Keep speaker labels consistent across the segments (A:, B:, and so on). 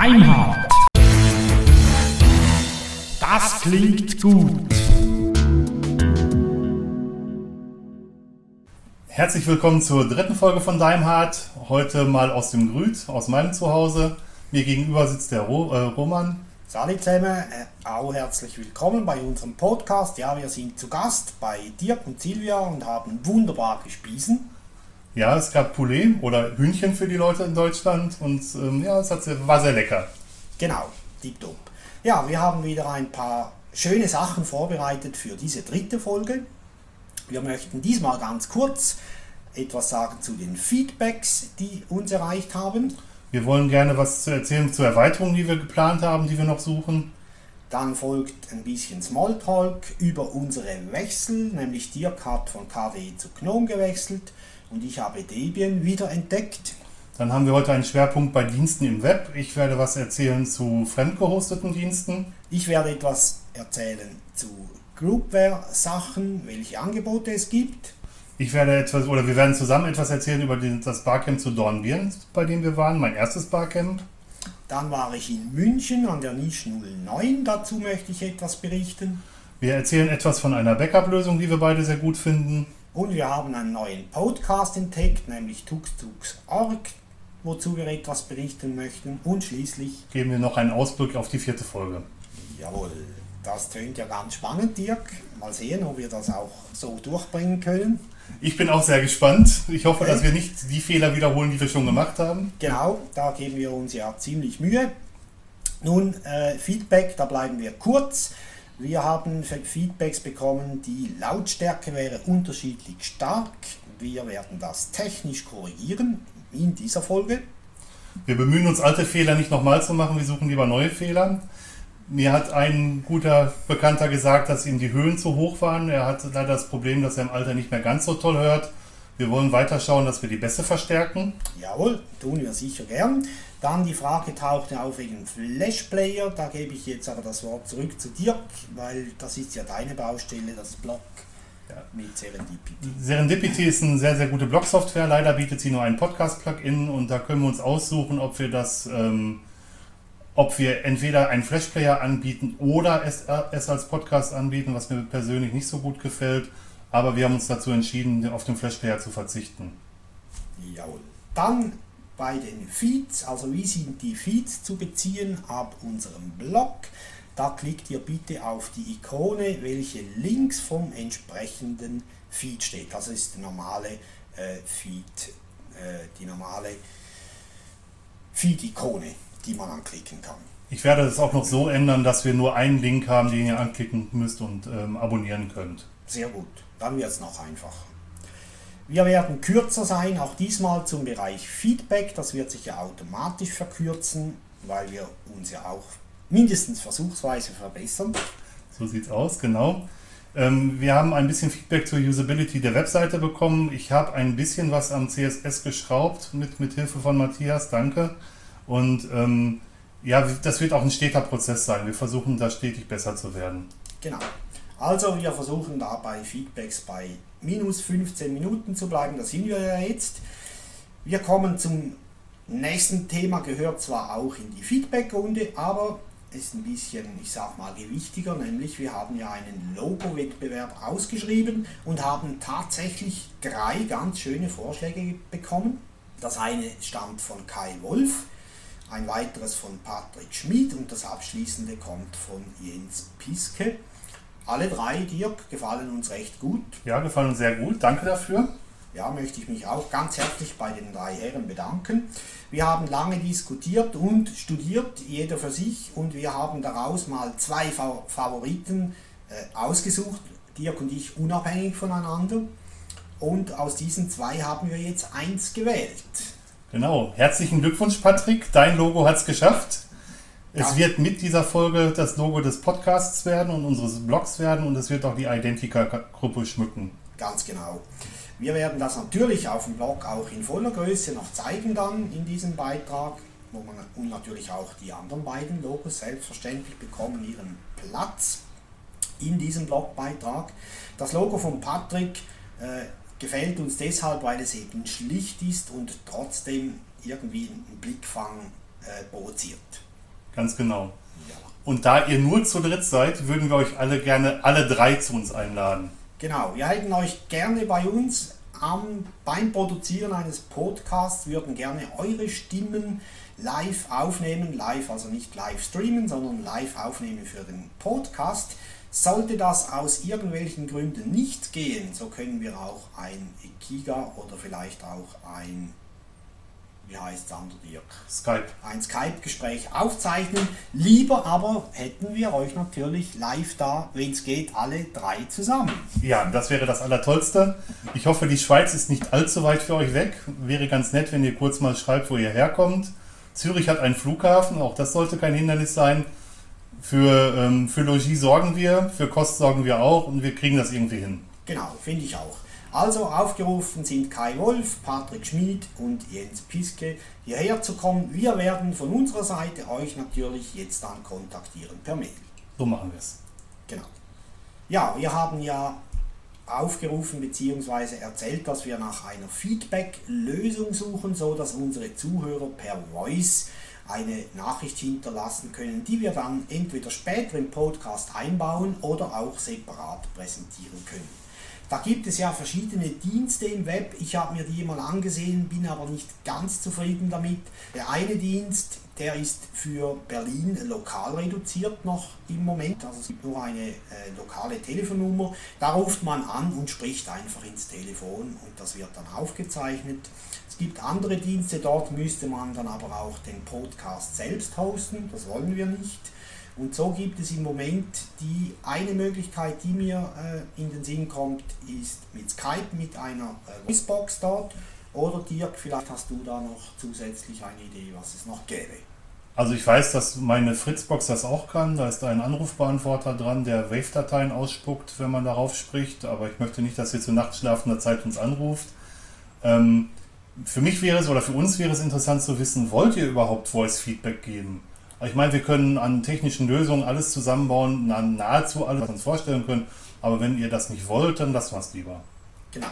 A: Beinhardt. Das klingt gut.
B: Herzlich willkommen zur dritten Folge von Daimhardt. Heute mal aus dem Grüt, aus meinem Zuhause. Mir gegenüber sitzt der Ro äh, Roman.
C: Salut zusammen, äh, auch herzlich willkommen bei unserem Podcast. Ja, wir sind zu Gast bei Dirk und Silvia und haben wunderbar gespiesen.
B: Ja, es gab Poulet oder Hühnchen für die Leute in Deutschland und ähm, ja, es hat, war sehr lecker.
C: Genau, tipptopp. Ja, wir haben wieder ein paar schöne Sachen vorbereitet für diese dritte Folge. Wir möchten diesmal ganz kurz etwas sagen zu den Feedbacks, die uns erreicht haben.
B: Wir wollen gerne was zu erzählen zur Erweiterung, die wir geplant haben, die wir noch suchen.
C: Dann folgt ein bisschen Smalltalk über unsere Wechsel, nämlich Dirk hat von KDE zu GNOME gewechselt und ich habe Debian wieder entdeckt.
B: Dann haben wir heute einen Schwerpunkt bei Diensten im Web. Ich werde was erzählen zu fremdgehosteten Diensten.
C: Ich werde etwas erzählen zu Groupware-Sachen, welche Angebote es gibt.
B: Ich werde etwas, oder wir werden zusammen etwas erzählen über das Barcamp zu Dornbirn, bei dem wir waren, mein erstes Barcamp.
C: Dann war ich in München an der Niche 09, dazu möchte ich etwas berichten.
B: Wir erzählen etwas von einer Backup-Lösung, die wir beide sehr gut finden.
C: Und wir haben einen neuen Podcast entdeckt, nämlich TuxTux.org, wozu wir etwas berichten möchten. Und schließlich
B: geben wir noch einen Ausblick auf die vierte Folge.
C: Jawohl, das tönt ja ganz spannend, Dirk. Mal sehen, ob wir das auch so durchbringen können.
B: Ich bin auch sehr gespannt. Ich hoffe, okay. dass wir nicht die Fehler wiederholen, die wir schon gemacht haben.
C: Genau, da geben wir uns ja ziemlich Mühe. Nun, äh, Feedback, da bleiben wir kurz. Wir haben Feedbacks bekommen, die Lautstärke wäre unterschiedlich stark. Wir werden das technisch korrigieren in dieser Folge.
B: Wir bemühen uns, alte Fehler nicht nochmal zu machen, wir suchen lieber neue Fehler. Mir hat ein guter Bekannter gesagt, dass ihm die Höhen zu hoch waren. Er hat leider das Problem, dass er im Alter nicht mehr ganz so toll hört. Wir wollen weiter schauen, dass wir die Bässe verstärken.
C: Jawohl, tun wir sicher gern. Dann die Frage tauchte auf wegen Flash Player. Da gebe ich jetzt aber das Wort zurück zu Dirk, weil das ist ja deine Baustelle, das Blog ja. mit Serendipity.
B: Serendipity ist eine sehr, sehr gute Blog-Software. Leider bietet sie nur ein Podcast-Plugin und da können wir uns aussuchen, ob wir das ähm, ob wir entweder einen Flashplayer anbieten oder es, äh, es als Podcast anbieten, was mir persönlich nicht so gut gefällt. Aber wir haben uns dazu entschieden, auf den Flashplayer zu verzichten.
C: Jawohl. Dann bei den Feeds, also wie sind die Feeds zu beziehen ab unserem Blog. Da klickt ihr bitte auf die Ikone, welche links vom entsprechenden Feed steht. Das ist die normale äh, Feed, äh, die normale Feed-Ikone die man anklicken kann.
B: Ich werde das auch noch so ändern, dass wir nur einen Link haben, den ihr anklicken müsst und ähm, abonnieren könnt.
C: Sehr gut, dann wird es noch einfacher. Wir werden kürzer sein, auch diesmal zum Bereich Feedback. Das wird sich ja automatisch verkürzen, weil wir uns ja auch mindestens versuchsweise verbessern.
B: So sieht es aus, genau. Ähm, wir haben ein bisschen Feedback zur Usability der Webseite bekommen. Ich habe ein bisschen was am CSS geschraubt mit, mit Hilfe von Matthias, danke. Und ähm, ja, das wird auch ein steter Prozess sein. Wir versuchen da stetig besser zu werden.
C: Genau. Also wir versuchen da bei Feedbacks bei minus 15 Minuten zu bleiben. Da sind wir ja jetzt. Wir kommen zum nächsten Thema, gehört zwar auch in die Feedback-Runde, aber ist ein bisschen, ich sag mal, gewichtiger, nämlich wir haben ja einen Logo-Wettbewerb ausgeschrieben und haben tatsächlich drei ganz schöne Vorschläge bekommen. Das eine stammt von Kai Wolf, ein weiteres von Patrick Schmid und das abschließende kommt von Jens Piske. Alle drei, Dirk, gefallen uns recht gut.
B: Ja, gefallen uns sehr gut. Danke dafür.
C: Ja, möchte ich mich auch ganz herzlich bei den drei Herren bedanken. Wir haben lange diskutiert und studiert, jeder für sich, und wir haben daraus mal zwei Favoriten äh, ausgesucht, Dirk und ich unabhängig voneinander. Und aus diesen zwei haben wir jetzt eins gewählt.
B: Genau. Herzlichen Glückwunsch, Patrick. Dein Logo hat es geschafft. Es ja. wird mit dieser Folge das Logo des Podcasts werden und unseres Blogs werden und es wird auch die Identica-Gruppe schmücken.
C: Ganz genau. Wir werden das natürlich auf dem Blog auch in voller Größe noch zeigen dann in diesem Beitrag, wo man und natürlich auch die anderen beiden Logos selbstverständlich bekommen ihren Platz in diesem Blogbeitrag. Das Logo von Patrick äh, gefällt uns deshalb, weil es eben schlicht ist und trotzdem irgendwie einen Blickfang äh, provoziert.
B: Ganz genau. Und da ihr nur zu dritt seid, würden wir euch alle gerne alle drei zu uns einladen.
C: Genau, wir hätten euch gerne bei uns am, beim Produzieren eines Podcasts, würden gerne eure Stimmen live aufnehmen, live, also nicht live streamen, sondern live aufnehmen für den Podcast. Sollte das aus irgendwelchen Gründen nicht gehen, so können wir auch ein Kiga oder vielleicht auch ein, wie heißt es andere Dirk?
B: Skype.
C: ein Skype-Gespräch aufzeichnen. Lieber aber hätten wir euch natürlich live da, wenn es geht, alle drei zusammen.
B: Ja, das wäre das Allertollste. Ich hoffe, die Schweiz ist nicht allzu weit für euch weg. Wäre ganz nett, wenn ihr kurz mal schreibt, wo ihr herkommt. Zürich hat einen Flughafen, auch das sollte kein Hindernis sein. Für, ähm, für Logis sorgen wir, für Kost sorgen wir auch und wir kriegen das irgendwie hin.
C: Genau, finde ich auch. Also aufgerufen sind Kai Wolf, Patrick Schmid und Jens Piske hierher zu kommen. Wir werden von unserer Seite euch natürlich jetzt dann kontaktieren per Mail.
B: So machen wir es.
C: Genau. Ja, wir haben ja aufgerufen bzw. erzählt, dass wir nach einer Feedback-Lösung suchen, so dass unsere Zuhörer per Voice eine Nachricht hinterlassen können, die wir dann entweder später im Podcast einbauen oder auch separat präsentieren können. Da gibt es ja verschiedene Dienste im Web. Ich habe mir die mal angesehen, bin aber nicht ganz zufrieden damit. Der eine Dienst, der ist für Berlin lokal reduziert noch im Moment. Also es gibt nur eine äh, lokale Telefonnummer. Da ruft man an und spricht einfach ins Telefon und das wird dann aufgezeichnet. Es gibt andere Dienste, dort müsste man dann aber auch den Podcast selbst hosten. Das wollen wir nicht. Und so gibt es im Moment die eine Möglichkeit, die mir äh, in den Sinn kommt, ist mit Skype mit einer äh, Voicebox dort. Oder Dirk, vielleicht hast du da noch zusätzlich eine Idee, was es noch gäbe.
B: Also ich weiß, dass meine Fritzbox das auch kann. Da ist ein Anrufbeantworter dran, der Wave-Dateien ausspuckt, wenn man darauf spricht. Aber ich möchte nicht, dass ihr zu nachtschlafender Zeit uns anruft. Ähm, für mich wäre es oder für uns wäre es interessant zu wissen, wollt ihr überhaupt Voice-Feedback geben? Ich meine, wir können an technischen Lösungen alles zusammenbauen, nahezu alles, was wir uns vorstellen können. Aber wenn ihr das nicht wollt, dann lassen wir es lieber.
C: Genau.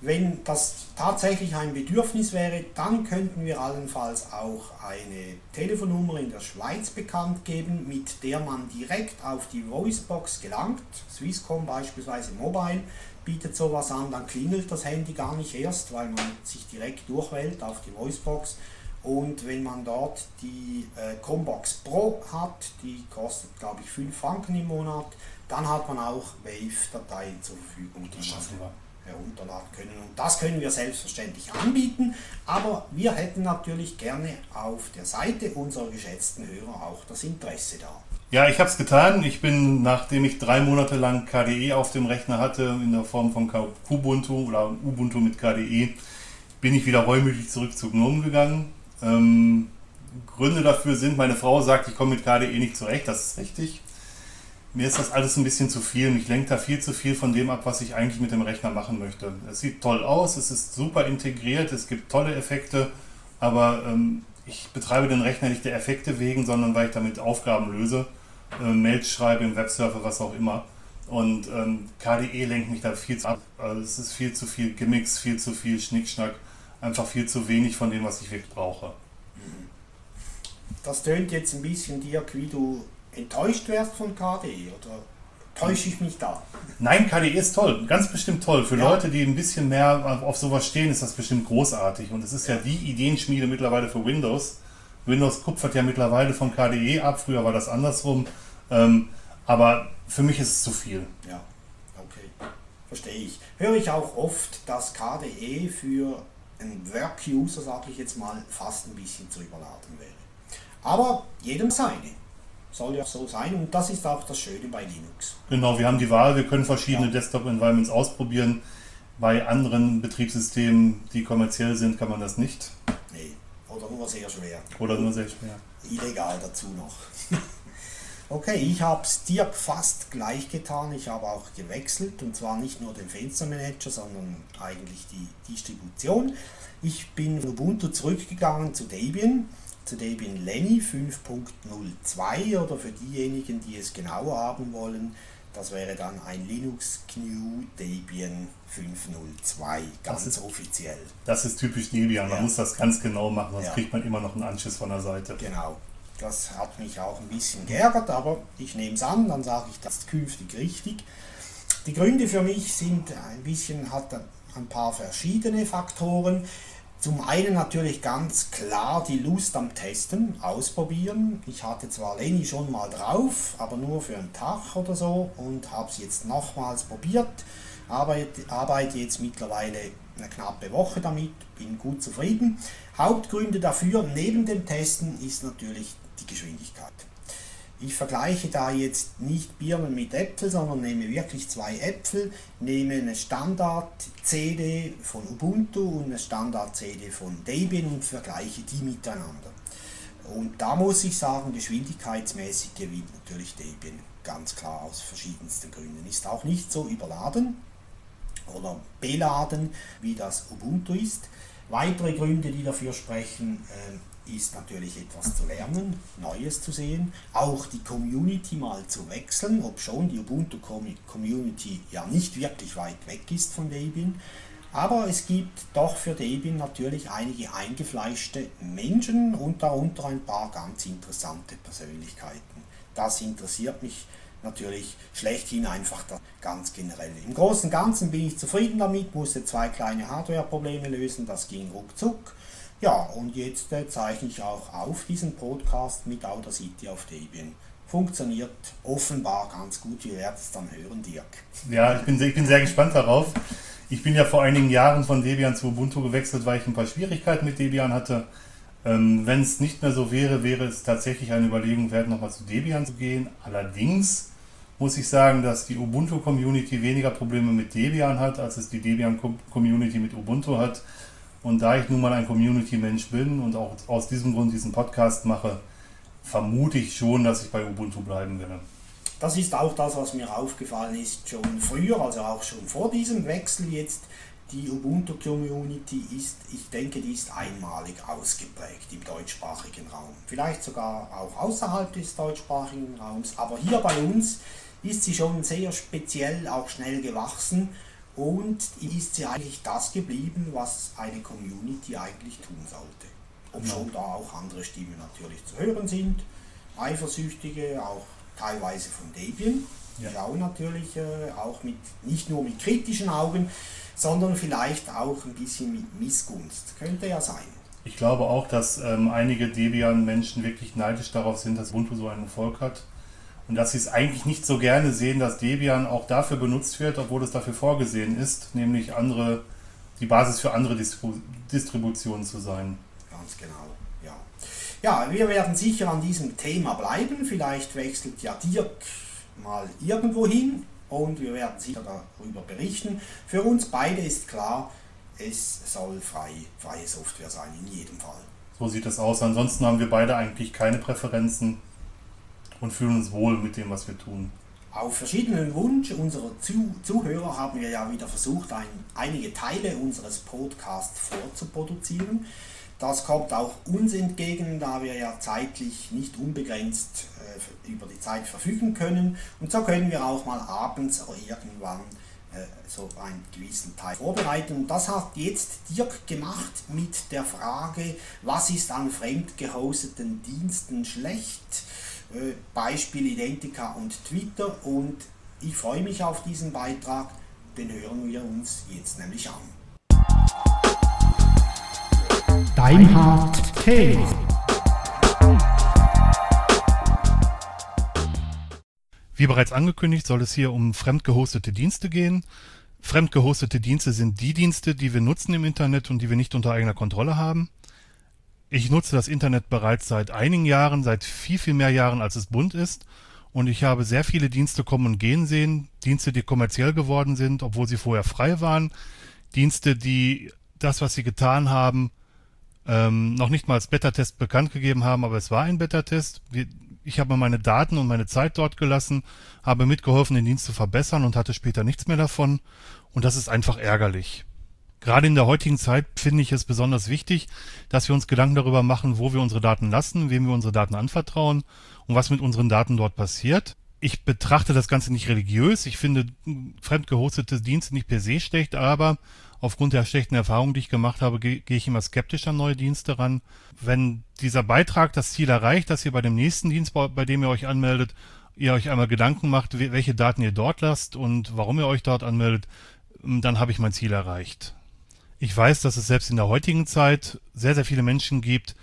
C: Wenn das tatsächlich ein Bedürfnis wäre, dann könnten wir allenfalls auch eine Telefonnummer in der Schweiz bekannt geben, mit der man direkt auf die Voicebox gelangt. Swisscom beispielsweise Mobile bietet sowas an, dann klingelt das Handy gar nicht erst, weil man sich direkt durchwählt auf die Voicebox. Und wenn man dort die äh, Combox Pro hat, die kostet glaube ich 5 Franken im Monat, dann hat man auch Wave-Dateien zur Verfügung, die man herunterladen können. Und das können wir selbstverständlich anbieten, aber wir hätten natürlich gerne auf der Seite unserer geschätzten Hörer auch das Interesse da.
B: Ja, ich habe es getan. Ich bin, nachdem ich drei Monate lang KDE auf dem Rechner hatte, in der Form von Kubuntu oder Ubuntu mit KDE, bin ich wieder reumütig zurück zu GNOME gegangen. Ähm, Gründe dafür sind, meine Frau sagt, ich komme mit KDE nicht zurecht, das ist richtig. Mir ist das alles ein bisschen zu viel. Mich lenkt da viel zu viel von dem ab, was ich eigentlich mit dem Rechner machen möchte. Es sieht toll aus, es ist super integriert, es gibt tolle Effekte, aber ähm, ich betreibe den Rechner nicht der Effekte wegen, sondern weil ich damit Aufgaben löse, äh, Mails schreibe im Webserver, was auch immer. Und ähm, KDE lenkt mich da viel zu ab. Also es ist viel zu viel Gimmicks, viel zu viel Schnickschnack, einfach viel zu wenig von dem, was ich wirklich brauche.
C: Das tönt jetzt ein bisschen, Dirk, wie du enttäuscht wärst von KDE, oder täusche ich mich da?
B: Nein, KDE ist toll, ganz bestimmt toll. Für
C: Ja.
B: Leute, die ein bisschen mehr auf sowas stehen, ist das bestimmt großartig. Und es ist ja, die Ideenschmiede mittlerweile für Windows. Windows kupfert ja mittlerweile von KDE ab, früher war das andersrum. Ähm, aber für mich ist es zu viel.
C: Ja, okay, verstehe ich. Höre ich auch oft, dass KDE für einen Work-User, sage ich jetzt mal, fast ein bisschen zu überladen wäre. Aber jedem seine. Soll ja so sein und das ist auch das Schöne bei Linux.
B: Genau, wir haben die Wahl, wir können verschiedene
C: Ja.
B: Desktop-Environments ausprobieren. Bei anderen Betriebssystemen, die kommerziell sind, kann man das nicht.
C: Nee, oder nur sehr schwer.
B: Oder nur sehr schwer.
C: Illegal dazu noch. Okay, ich habe es Dirk fast gleich getan. Ich habe auch gewechselt und zwar nicht nur den Fenstermanager, sondern eigentlich die Distribution. Ich bin von Ubuntu zurückgegangen zu Debian, zu Debian Lenny 5.02 oder für diejenigen, die es genauer haben wollen, das wäre dann ein Linux GNU Debian 5.02, ganz
B: ist-
C: offiziell.
B: Das ist typisch Debian, man
C: Ja.
B: muss das ganz genau machen, sonst
C: Ja.
B: kriegt man immer noch einen Anschiss von der Seite.
C: Genau. Das hat mich auch ein bisschen geärgert, aber ich nehme es an, dann sage ich das künftig richtig. Die Gründe für mich sind ein bisschen, hat ein paar verschiedene Faktoren. Zum einen natürlich ganz klar die Lust am Testen, ausprobieren. Ich hatte zwar Lenny schon mal drauf, aber nur für einen Tag oder so und habe es jetzt nochmals probiert. Arbeite jetzt mittlerweile eine knappe Woche damit, bin gut zufrieden. Hauptgründe dafür neben dem Testen ist natürlich die Geschwindigkeit. Ich vergleiche da jetzt nicht Birnen mit Äpfel, sondern nehme wirklich zwei Äpfel, nehme eine Standard-CD von Ubuntu und eine Standard-CD von Debian und vergleiche die miteinander. Und da muss ich sagen, geschwindigkeitsmäßig gewinnt natürlich Debian, ganz klar aus verschiedensten Gründen. Ist auch nicht so überladen oder beladen, wie das Ubuntu ist. Weitere Gründe, die dafür sprechen, äh, ist natürlich etwas zu lernen, Neues zu sehen, auch die Community mal zu wechseln, ob schon die Ubuntu Community ja nicht wirklich weit weg ist von Debian. Aber es gibt doch für Debian natürlich einige eingefleischte Menschen und darunter ein paar ganz interessante Persönlichkeiten. Das interessiert mich natürlich schlechthin einfach ganz generell. Im Großen und Ganzen bin ich zufrieden damit, musste zwei kleine Hardware-Probleme lösen, das ging ruckzuck. Ja, und jetzt äh, zeichne ich auch auf diesen Podcast mit Audacity auf Debian. Funktioniert offenbar ganz gut. Wir werden es dann hören, Dirk.
B: Ja, ich bin, ich bin sehr gespannt darauf. Ich bin ja vor einigen Jahren von Debian zu Ubuntu gewechselt, weil ich ein paar Schwierigkeiten mit Debian hatte. Ähm, Wenn es nicht mehr so wäre, wäre es tatsächlich eine Überlegung wert, nochmal zu Debian zu gehen. Allerdings muss ich sagen, dass die Ubuntu-Community weniger Probleme mit Debian hat, als es die Debian-Community mit Ubuntu hat. Und da ich nun mal ein Community-Mensch bin und auch aus diesem Grund diesen Podcast mache, vermute ich schon, dass ich bei Ubuntu bleiben werde.
C: Das ist auch das, was mir aufgefallen ist, schon früher, also auch schon vor diesem Wechsel jetzt. Die Ubuntu-Community ist, ich denke, die ist einmalig ausgeprägt im deutschsprachigen Raum. Vielleicht sogar auch außerhalb des deutschsprachigen Raums, aber hier bei uns ist sie schon sehr speziell, auch schnell gewachsen und ist sie eigentlich das geblieben, was eine Community eigentlich tun sollte. Ob ja. schon da auch andere Stimmen natürlich zu hören sind, Eifersüchtige, auch teilweise von Debian, ja. schauen natürlich äh, auch mit, nicht nur mit kritischen Augen, sondern vielleicht auch ein bisschen mit Missgunst. Könnte ja sein.
B: Ich glaube auch, dass ähm, einige Debian-Menschen wirklich neidisch darauf sind, dass Ubuntu so einen Erfolg hat und dass sie es eigentlich nicht so gerne sehen, dass Debian auch dafür benutzt wird, obwohl es dafür vorgesehen ist, nämlich andere, die Basis für andere Distribu Distributionen zu sein.
C: Ganz genau, ja. Ja, wir werden sicher an diesem Thema bleiben. Vielleicht wechselt ja Dirk mal irgendwo hin und wir werden sicher darüber berichten. Für uns beide ist klar, es soll frei, freie Software sein, in jedem Fall.
B: So sieht es aus. Ansonsten haben wir beide eigentlich keine Präferenzen und fühlen uns wohl mit dem, was wir tun.
C: Auf verschiedenen Wunsch unserer Zuhörer haben wir ja wieder versucht, ein, einige Teile unseres Podcasts vorzuproduzieren. Das kommt auch uns entgegen, da wir ja zeitlich nicht unbegrenzt äh, über die Zeit verfügen können. Und so können wir auch mal abends oder irgendwann äh, so einen gewissen Teil vorbereiten. Und das hat jetzt Dirk gemacht mit der Frage, was ist an fremd gehosteten Diensten schlecht? Äh, Beispiel Identica und Twitter und ich freue mich auf diesen Beitrag, den hören wir uns jetzt nämlich an.
A: Dein Thema.
B: Wie bereits angekündigt, soll es hier um fremdgehostete Dienste gehen. Fremdgehostete Dienste sind die Dienste, die wir nutzen im Internet und die wir nicht unter eigener Kontrolle haben. Ich nutze das Internet bereits seit einigen Jahren, seit viel, viel mehr Jahren, als es bunt ist. Und ich habe sehr viele Dienste kommen und gehen sehen. Dienste, die kommerziell geworden sind, obwohl sie vorher frei waren. Dienste, die das, was sie getan haben, ähm, noch nicht mal als Beta-Test bekannt gegeben haben, aber es war ein Beta-Test. Ich habe meine Daten und meine Zeit dort gelassen, habe mitgeholfen, den Dienst zu verbessern und hatte später nichts mehr davon. Und das ist einfach ärgerlich. Gerade in der heutigen Zeit finde ich es besonders wichtig, dass wir uns Gedanken darüber machen, wo wir unsere Daten lassen, wem wir unsere Daten anvertrauen und was mit unseren Daten dort passiert. Ich betrachte das Ganze nicht religiös. Ich finde fremd gehostete Dienste nicht per se schlecht, aber aufgrund der schlechten Erfahrungen, die ich gemacht habe, gehe geh ich immer skeptisch an neue Dienste ran. Wenn dieser Beitrag das Ziel erreicht, dass ihr bei dem nächsten Dienst, bei dem ihr euch anmeldet, ihr euch einmal Gedanken macht, welche Daten ihr dort lasst und warum ihr euch dort anmeldet, dann habe ich mein Ziel erreicht. Ich weiß, dass es selbst in der heutigen Zeit sehr, sehr viele Menschen gibt,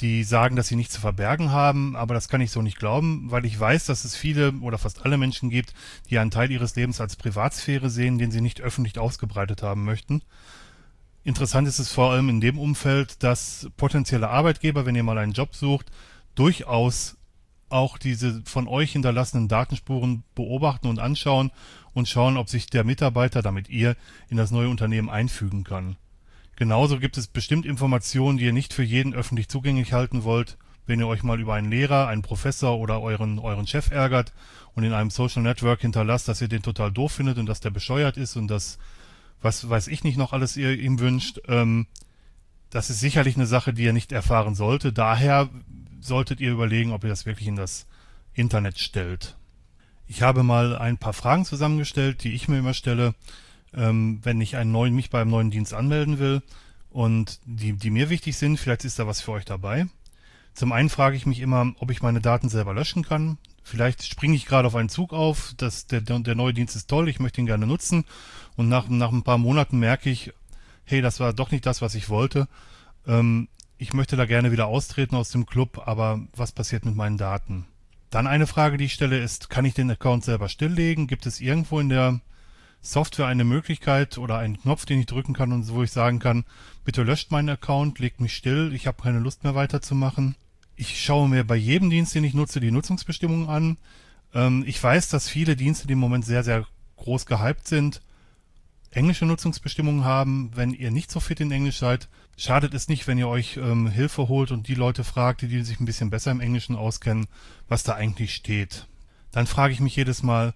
B: die sagen, dass sie nichts zu verbergen haben, aber das kann ich so nicht glauben, weil ich weiß, dass es viele oder fast alle Menschen gibt, die einen Teil ihres Lebens als Privatsphäre sehen, den sie nicht öffentlich ausgebreitet haben möchten. Interessant ist es vor allem in dem Umfeld, dass potenzielle Arbeitgeber, wenn ihr mal einen Job sucht, durchaus auch diese von euch hinterlassenen Datenspuren beobachten und anschauen und schauen, ob sich der Mitarbeiter, damit ihr, in das neue Unternehmen einfügen kann. Genauso gibt es bestimmt Informationen, die ihr nicht für jeden öffentlich zugänglich halten wollt, wenn ihr euch mal über einen Lehrer, einen Professor oder euren, euren Chef ärgert und in einem Social Network hinterlasst, dass ihr den total doof findet und dass der bescheuert ist und dass, was weiß ich nicht noch alles ihr ihm wünscht, ähm, das ist sicherlich eine Sache, die ihr nicht erfahren sollte. Daher solltet ihr überlegen, ob ihr das wirklich in das Internet stellt. Ich habe mal ein paar Fragen zusammengestellt, die ich mir immer stelle, ähm, wenn ich einen neuen, mich beim neuen Dienst anmelden will und die, die mir wichtig sind, vielleicht ist da was für euch dabei. Zum einen frage ich mich immer, ob ich meine Daten selber löschen kann. Vielleicht springe ich gerade auf einen Zug auf, dass der, der neue Dienst ist toll, ich möchte ihn gerne nutzen und nach, nach ein paar Monaten merke ich, hey, das war doch nicht das, was ich wollte. Ähm, ich möchte da gerne wieder austreten aus dem Club, aber was passiert mit meinen Daten? Dann eine Frage, die ich stelle, ist, kann ich den Account selber stilllegen? Gibt es irgendwo in der Software eine Möglichkeit oder einen Knopf, den ich drücken kann und wo ich sagen kann, bitte löscht meinen Account, legt mich still, ich habe keine Lust mehr weiterzumachen. Ich schaue mir bei jedem Dienst, den ich nutze, die Nutzungsbestimmungen an. Ähm, ich weiß, dass viele Dienste, die im Moment sehr, sehr groß gehypt sind, englische Nutzungsbestimmungen haben. Wenn ihr nicht so fit in Englisch seid, schadet es nicht, wenn ihr euch ähm, Hilfe holt und die Leute fragt, die, die sich ein bisschen besser im Englischen auskennen, was da eigentlich steht. Dann frage ich mich jedes Mal,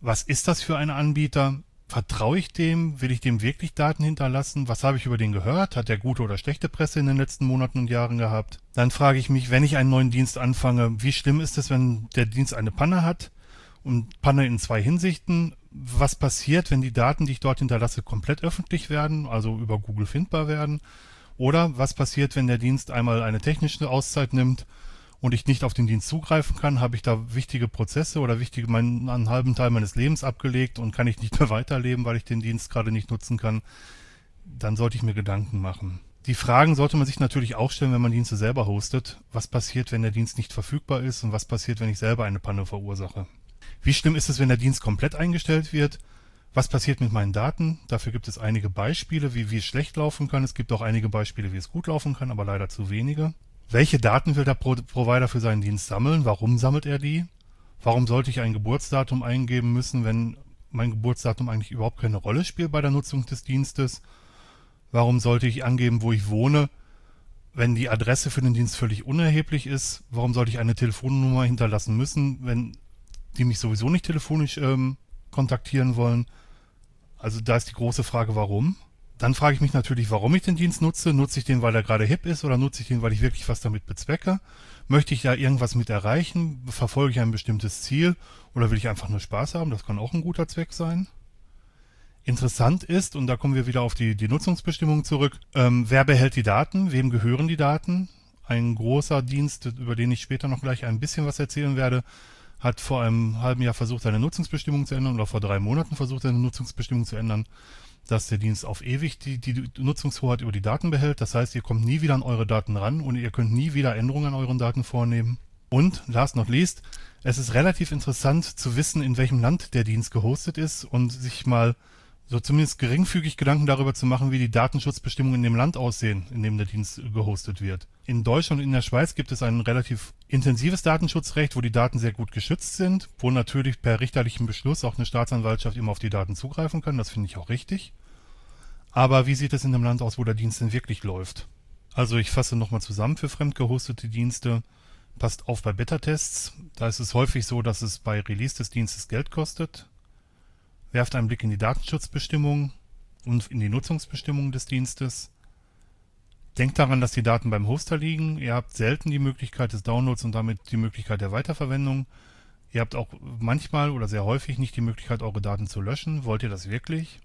B: was ist das für ein Anbieter? Vertraue ich dem? Will ich dem wirklich Daten hinterlassen? Was habe ich über den gehört? Hat der gute oder schlechte Presse in den letzten Monaten und Jahren gehabt? Dann frage ich mich, wenn ich einen neuen Dienst anfange, wie schlimm ist es, wenn der Dienst eine Panne hat? Und Panne in zwei Hinsichten. Was passiert, wenn die Daten, die ich dort hinterlasse, komplett öffentlich werden, also über Google findbar werden? Oder was passiert, wenn der Dienst einmal eine technische Auszeit nimmt und ich nicht auf den Dienst zugreifen kann, habe ich da wichtige Prozesse oder wichtige, meinen, einen halben Teil meines Lebens abgelegt und kann ich nicht mehr weiterleben, weil ich den Dienst gerade nicht nutzen kann, dann sollte ich mir Gedanken machen. Die Fragen sollte man sich natürlich auch stellen, wenn man Dienste selber hostet. Was passiert, wenn der Dienst nicht verfügbar ist und was passiert, wenn ich selber eine Panne verursache? Wie schlimm ist es, wenn der Dienst komplett eingestellt wird? Was passiert mit meinen Daten? Dafür gibt es einige Beispiele, wie, wie es schlecht laufen kann. Es gibt auch einige Beispiele, wie es gut laufen kann, aber leider zu wenige. Welche Daten will der Pro Provider für seinen Dienst sammeln? Warum sammelt er die? Warum sollte ich ein Geburtsdatum eingeben müssen, wenn mein Geburtsdatum eigentlich überhaupt keine Rolle spielt bei der Nutzung des Dienstes? Warum sollte ich angeben, wo ich wohne, wenn die Adresse für den Dienst völlig unerheblich ist? Warum sollte ich eine Telefonnummer hinterlassen müssen, wenn die mich sowieso nicht telefonisch ähm, kontaktieren wollen? Also da ist die große Frage, warum? Dann frage ich mich natürlich, warum ich den Dienst nutze. Nutze ich den, weil er gerade hip ist oder nutze ich den, weil ich wirklich was damit bezwecke? Möchte ich da irgendwas mit erreichen? Verfolge ich ein bestimmtes Ziel oder will ich einfach nur Spaß haben? Das kann auch ein guter Zweck sein. Interessant ist, und da kommen wir wieder auf die, die Nutzungsbestimmung zurück, ähm, wer behält die Daten? Wem gehören die Daten? Ein großer Dienst, über den ich später noch gleich ein bisschen was erzählen werde, hat vor einem halben Jahr versucht, seine Nutzungsbestimmung zu ändern oder vor drei Monaten versucht, seine Nutzungsbestimmung zu ändern dass der Dienst auf ewig die, die Nutzungshoheit über die Daten behält. Das heißt, ihr kommt nie wieder an eure Daten ran und ihr könnt nie wieder Änderungen an euren Daten vornehmen. Und, last not least, es ist relativ interessant zu wissen, in welchem Land der Dienst gehostet ist und sich mal so zumindest geringfügig Gedanken darüber zu machen, wie die Datenschutzbestimmungen in dem Land aussehen, in dem der Dienst gehostet wird. In Deutschland und in der Schweiz gibt es ein relativ intensives Datenschutzrecht, wo die Daten sehr gut geschützt sind, wo natürlich per richterlichem Beschluss auch eine Staatsanwaltschaft immer auf die Daten zugreifen kann. Das finde ich auch richtig. Aber wie sieht es in dem Land aus, wo der Dienst denn wirklich läuft? Also ich fasse nochmal zusammen für fremdgehostete Dienste. Passt auf bei Beta-Tests. Da ist es häufig so, dass es bei Release des Dienstes Geld kostet. Werft einen Blick in die Datenschutzbestimmungen und in die Nutzungsbestimmungen des Dienstes. Denkt daran, dass die Daten beim Hoster liegen. Ihr habt selten die Möglichkeit des Downloads und damit die Möglichkeit der Weiterverwendung. Ihr habt auch manchmal oder sehr häufig nicht die Möglichkeit, eure Daten zu löschen. Wollt ihr das wirklich?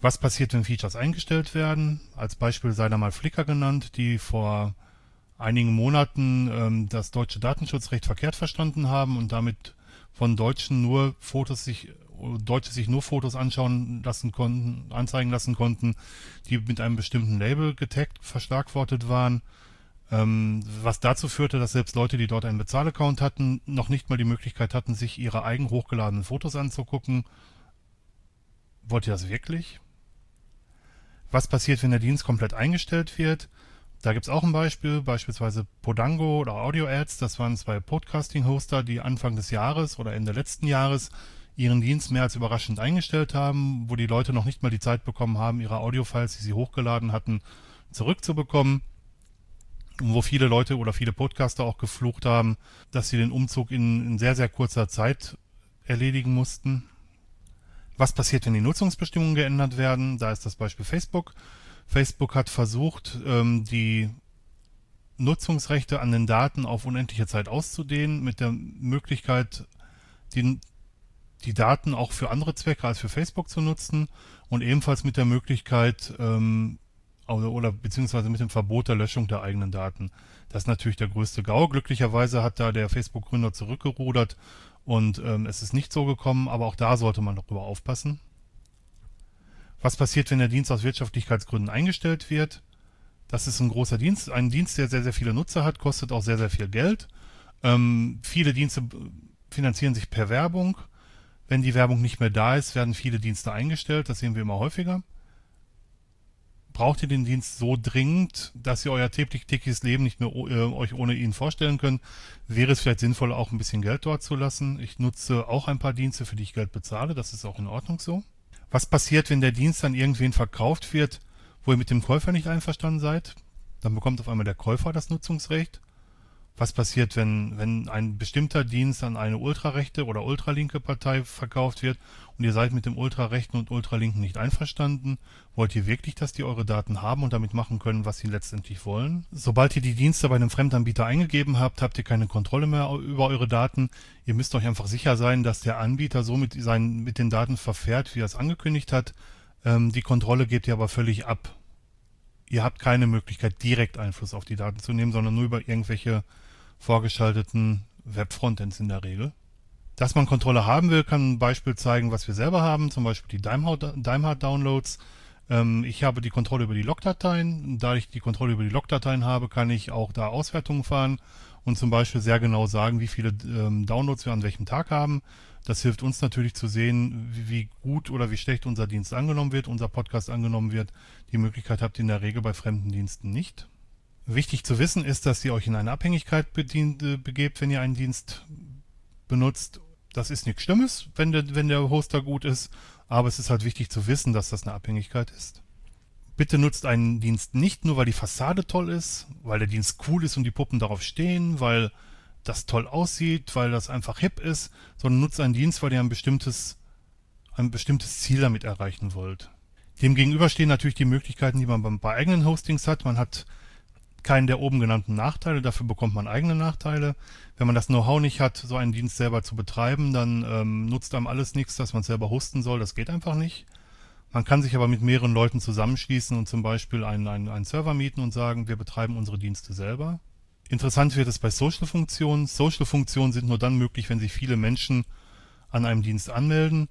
B: Was passiert, wenn Features eingestellt werden? Als Beispiel sei da mal Flickr genannt, die vor einigen Monaten ähm, das deutsche Datenschutzrecht verkehrt verstanden haben und damit von Deutschen nur Fotos sich Deutsche sich nur Fotos anschauen lassen konnten, anzeigen lassen konnten, die mit einem bestimmten Label getaggt, verschlagwortet waren, ähm, was dazu führte, dass selbst Leute, die dort einen Bezahlaccount hatten, noch nicht mal die Möglichkeit hatten, sich ihre eigen hochgeladenen Fotos anzugucken. Wollt ihr das wirklich? Was passiert, wenn der Dienst komplett eingestellt wird? Da gibt's auch ein Beispiel, beispielsweise Podango oder Audio Ads. Das waren zwei Podcasting-Hoster, die Anfang des Jahres oder Ende letzten Jahres ihren Dienst mehr als überraschend eingestellt haben, wo die Leute noch nicht mal die Zeit bekommen haben, ihre Audiofiles, die sie hochgeladen hatten, zurückzubekommen. Und wo viele Leute oder viele Podcaster auch geflucht haben, dass sie den Umzug in, in sehr, sehr kurzer Zeit erledigen mussten. Was passiert, wenn die Nutzungsbestimmungen geändert werden? Da ist das Beispiel Facebook. Facebook hat versucht, ähm, die Nutzungsrechte an den Daten auf unendliche Zeit auszudehnen, mit der Möglichkeit, die, die Daten auch für andere Zwecke als für Facebook zu nutzen und ebenfalls mit der Möglichkeit ähm, oder, oder beziehungsweise mit dem Verbot der Löschung der eigenen Daten. Das ist natürlich der größte GAU. Glücklicherweise hat da der Facebook-Gründer zurückgerudert und ähm, es ist nicht so gekommen, aber auch da sollte man darüber aufpassen. Was passiert, wenn der Dienst aus Wirtschaftlichkeitsgründen eingestellt wird? Das ist ein großer Dienst, ein Dienst, der sehr, sehr viele Nutzer hat, kostet auch sehr, sehr viel Geld. Ähm, viele Dienste finanzieren sich per Werbung. Wenn die Werbung nicht mehr da ist, werden viele Dienste eingestellt. Das sehen wir immer häufiger. Braucht ihr den Dienst so dringend, dass ihr euer tägliches Leben nicht mehr äh, euch ohne ihn vorstellen könnt, wäre es vielleicht sinnvoll, auch ein bisschen Geld dort zu lassen. Ich nutze auch ein paar Dienste, für die ich Geld bezahle. Das ist auch in Ordnung so. Was passiert, wenn der Dienst dann irgendwen verkauft wird, wo ihr mit dem Käufer nicht einverstanden seid? Dann bekommt auf einmal der Käufer das Nutzungsrecht. Was passiert, wenn, wenn ein bestimmter Dienst an eine ultrarechte oder ultralinke Partei verkauft wird und ihr seid mit dem ultrarechten und ultralinken nicht einverstanden? Wollt ihr wirklich, dass die eure Daten haben und damit machen können, was sie letztendlich wollen? Sobald ihr die Dienste bei einem Fremdanbieter eingegeben habt, habt ihr keine Kontrolle mehr über eure Daten. Ihr müsst euch einfach sicher sein, dass der Anbieter so mit, seinen, mit den Daten verfährt, wie er es angekündigt hat. Ähm, die Kontrolle gebt ihr aber völlig ab ihr habt keine Möglichkeit, direkt Einfluss auf die Daten zu nehmen, sondern nur über irgendwelche vorgeschalteten Webfrontends in der Regel. Dass man Kontrolle haben will, kann ein Beispiel zeigen, was wir selber haben, zum Beispiel die Daimhard-Downloads. Ähm, ich habe die Kontrolle über die Logdateien. Da ich die Kontrolle über die Logdateien habe, kann ich auch da Auswertungen fahren und zum Beispiel sehr genau sagen, wie viele ähm, Downloads wir an welchem Tag haben. Das hilft uns natürlich zu sehen, wie, gut oder wie schlecht unser Dienst angenommen wird, unser Podcast angenommen wird. Die Möglichkeit habt ihr in der Regel bei fremden Diensten nicht. Wichtig zu wissen ist, dass ihr euch in eine Abhängigkeit bedient, äh, begebt, wenn ihr einen Dienst benutzt. Das ist nichts Schlimmes, wenn der, wenn der Hoster gut ist, aber es ist halt wichtig zu wissen, dass das eine Abhängigkeit ist. Bitte nutzt einen Dienst nicht nur, weil die Fassade toll ist, weil der Dienst cool ist und die Puppen darauf stehen, weil das toll aussieht, weil das einfach hip ist, sondern nutzt einen Dienst, weil ihr ein bestimmtes, ein bestimmtes Ziel damit erreichen wollt. Demgegenüber stehen natürlich die Möglichkeiten, die man bei eigenen Hostings hat. Man hat keinen der oben genannten Nachteile, dafür bekommt man eigene Nachteile. Wenn man das Know-how nicht hat, so einen Dienst selber zu betreiben, dann ähm, nutzt einem alles nichts, dass man selber hosten soll. Das geht einfach nicht. Man kann sich aber mit mehreren Leuten zusammenschließen und zum Beispiel einen, einen, einen Server mieten und sagen, wir betreiben unsere Dienste selber. Interessant wird es bei Social-Funktionen. Social-Funktionen sind nur dann möglich, wenn sich viele Menschen an einem Dienst anmelden.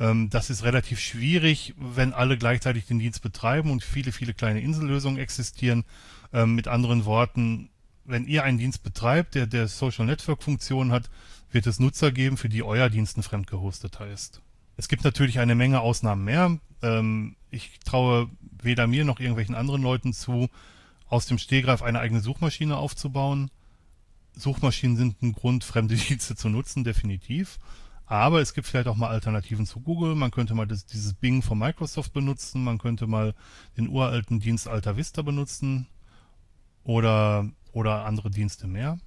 B: Ähm, das ist relativ schwierig, wenn alle gleichzeitig den Dienst betreiben und viele, viele kleine Insellösungen existieren. Ähm, mit anderen Worten, wenn ihr einen Dienst betreibt, der, der Social Network Funktion hat, wird es Nutzer geben, für die euer Dienst ein fremd gehosteter ist. Es gibt natürlich eine Menge Ausnahmen mehr. Ähm, ich traue weder mir noch irgendwelchen anderen Leuten zu, aus dem Stehgreif eine eigene Suchmaschine aufzubauen. Suchmaschinen sind ein Grund, fremde Dienste zu nutzen, definitiv. Aber es gibt vielleicht auch mal Alternativen zu Google. Man könnte mal das, dieses Bing von Microsoft benutzen. Man könnte mal den uralten Dienst Alta Vista benutzen. Oder, oder andere Dienste mehr.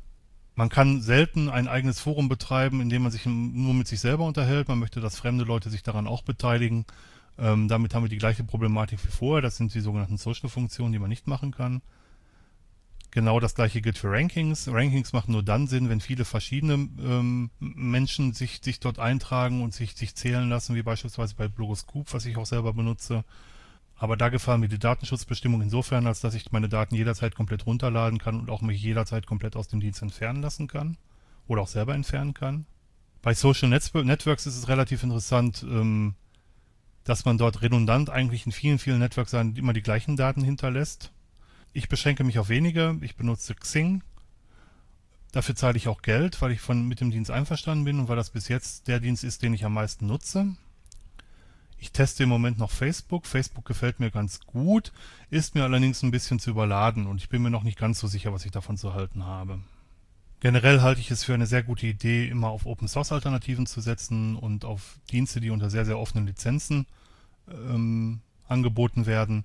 B: Man kann selten ein eigenes Forum betreiben, in dem man sich nur mit sich selber unterhält. Man möchte, dass fremde Leute sich daran auch beteiligen. Ähm, damit haben wir die gleiche Problematik wie vorher. Das sind die sogenannten Social-Funktionen, die man nicht machen kann. Genau das gleiche gilt für Rankings. Rankings machen nur dann Sinn, wenn viele verschiedene ähm, Menschen sich, sich dort eintragen und sich, sich zählen lassen, wie beispielsweise bei Blogoscoop, was ich auch selber benutze. Aber da gefallen mir die Datenschutzbestimmungen insofern, als dass ich meine Daten jederzeit komplett runterladen kann und auch mich jederzeit komplett aus dem Dienst entfernen lassen kann. Oder auch selber entfernen kann. Bei Social Networks ist es relativ interessant, ähm, dass man dort redundant eigentlich in vielen, vielen Networks immer die gleichen Daten hinterlässt. Ich beschränke mich auf wenige. Ich benutze Xing. Dafür zahle ich auch Geld, weil ich von, mit dem Dienst einverstanden bin und weil das bis jetzt der Dienst ist, den ich am meisten nutze. Ich teste im Moment noch Facebook. Facebook gefällt mir ganz gut, ist mir allerdings ein bisschen zu überladen und ich bin mir noch nicht ganz so sicher, was ich davon zu halten habe. Generell halte ich es für eine sehr gute Idee, immer auf Open Source Alternativen zu setzen und auf Dienste, die unter sehr, sehr offenen Lizenzen ähm, angeboten werden.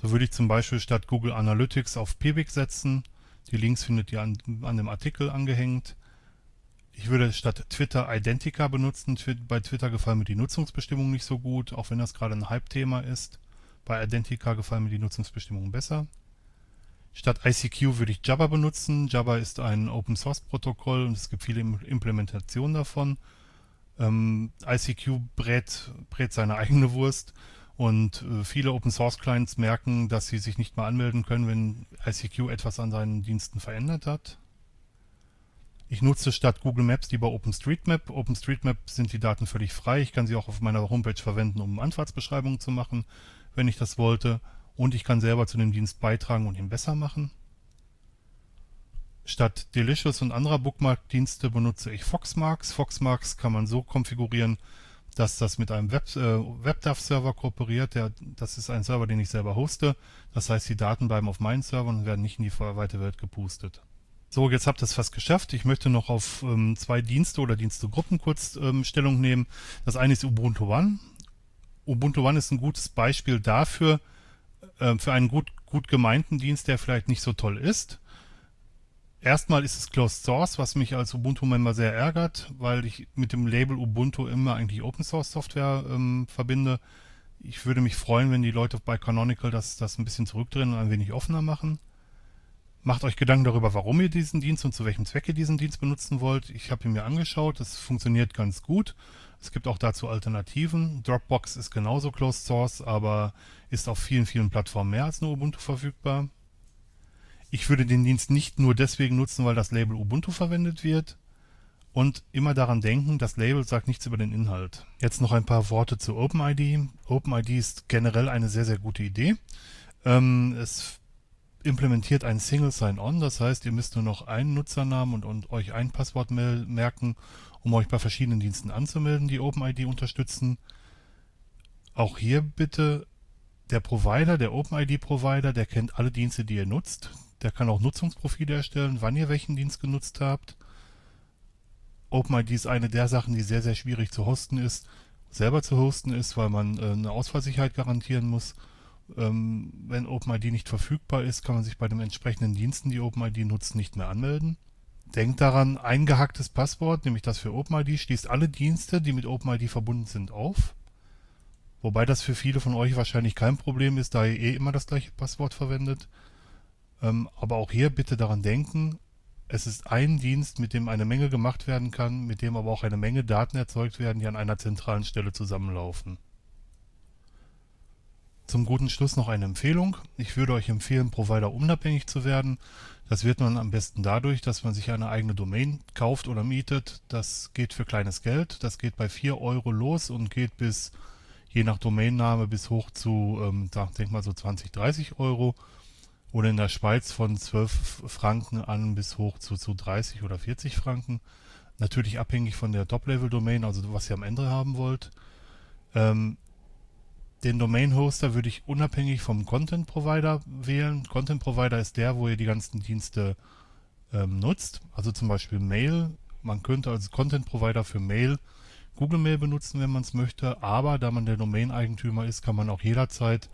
B: So würde ich zum Beispiel statt Google Analytics auf Pivik setzen. Die Links findet ihr an, an dem Artikel angehängt. Ich würde statt Twitter Identica benutzen. Bei Twitter gefallen mir die Nutzungsbestimmungen nicht so gut, auch wenn das gerade ein Hype-Thema ist. Bei Identica gefallen mir die Nutzungsbestimmungen besser. Statt ICQ würde ich Jabber benutzen. Jabber ist ein Open-Source-Protokoll und es gibt viele Implementationen davon. Ähm, ICQ brät, brät seine eigene Wurst. Und äh, viele Open Source Clients merken, dass sie sich nicht mehr anmelden können, wenn ICQ etwas an seinen Diensten verändert hat. Ich nutze statt Google Maps lieber OpenStreetMap. OpenStreetMap sind die Daten völlig frei. Ich kann sie auch auf meiner Homepage verwenden, um Anfahrtsbeschreibungen zu machen, wenn ich das wollte. Und ich kann selber zu dem Dienst beitragen und ihn besser machen. Statt Delicious und anderer Bookmark-Dienste benutze ich Foxmarks. Foxmarks kann man so konfigurieren, dass das mit einem Web, äh, WebDAV-Server kooperiert. Der, das ist ein Server, den ich selber hoste. Das heißt, die Daten bleiben auf meinen Servern und werden nicht in die weite Welt gepustet. So, jetzt habt ihr es fast geschafft. Ich möchte noch auf ähm, zwei Dienste oder Dienstegruppen kurz ähm, Stellung nehmen. Das eine ist Ubuntu One. Ubuntu One ist ein gutes Beispiel dafür, äh, für einen gut, gut gemeinten Dienst, der vielleicht nicht so toll ist. Erstmal ist es Closed Source, was mich als Ubuntu-Member sehr ärgert, weil ich mit dem Label Ubuntu immer eigentlich Open Source Software ähm, verbinde. Ich würde mich freuen, wenn die Leute bei Canonical das, das ein bisschen zurückdrehen und ein wenig offener machen. Macht euch Gedanken darüber, warum ihr diesen Dienst und zu welchem Zweck ihr diesen Dienst benutzen wollt. Ich habe ihn mir angeschaut, es funktioniert ganz gut. Es gibt auch dazu Alternativen. Dropbox ist genauso Closed Source, aber ist auf vielen, vielen Plattformen mehr als nur Ubuntu verfügbar. Ich würde den Dienst nicht nur deswegen nutzen, weil das Label Ubuntu verwendet wird. Und immer daran denken, das Label sagt nichts über den Inhalt. Jetzt noch ein paar Worte zu OpenID. OpenID ist generell eine sehr, sehr gute Idee. Ähm, es implementiert ein Single Sign-On, das heißt, ihr müsst nur noch einen Nutzernamen und, und euch ein Passwort merken, um euch bei verschiedenen Diensten anzumelden, die OpenID unterstützen. Auch hier bitte der Provider, der OpenID-Provider, der kennt alle Dienste, die ihr nutzt. Der kann auch Nutzungsprofile erstellen, wann ihr welchen Dienst genutzt habt. OpenID ist eine der Sachen, die sehr, sehr schwierig zu hosten ist, selber zu hosten ist, weil man äh, eine Ausfallsicherheit garantieren muss. Ähm, wenn OpenID nicht verfügbar ist, kann man sich bei den entsprechenden Diensten, die OpenID nutzen, nicht mehr anmelden. Denkt daran, eingehacktes Passwort, nämlich das für OpenID, schließt alle Dienste, die mit OpenID verbunden sind, auf. Wobei das für viele von euch wahrscheinlich kein Problem ist, da ihr eh immer das gleiche Passwort verwendet. Ähm, aber auch hier bitte daran denken, es ist ein Dienst, mit dem eine Menge gemacht werden kann, mit dem aber auch eine Menge Daten erzeugt werden, die an einer zentralen Stelle zusammenlaufen. Zum guten Schluss noch eine Empfehlung. Ich würde euch empfehlen, Provider unabhängig zu werden. Das wird man am besten dadurch, dass man sich eine eigene Domain kauft oder mietet. Das geht für kleines Geld. Das geht bei 4 Euro los und geht bis, je nach Domainname, bis hoch zu, ähm, denk mal so 20, 30 Euro oder in der Schweiz von 12 Franken an bis hoch zu, zu 30 oder 40 Franken. Natürlich abhängig von der Top-Level-Domain, also was ihr am Ende haben wollt. Ähm, den Domain-Hoster würde ich unabhängig vom Content-Provider wählen. Content-Provider ist der, wo ihr die ganzen Dienste ähm, nutzt. Also zum Beispiel Mail. Man könnte als Content-Provider für Mail Google Mail benutzen, wenn man es möchte. Aber da man der Domain-Eigentümer ist, kann man auch jederzeit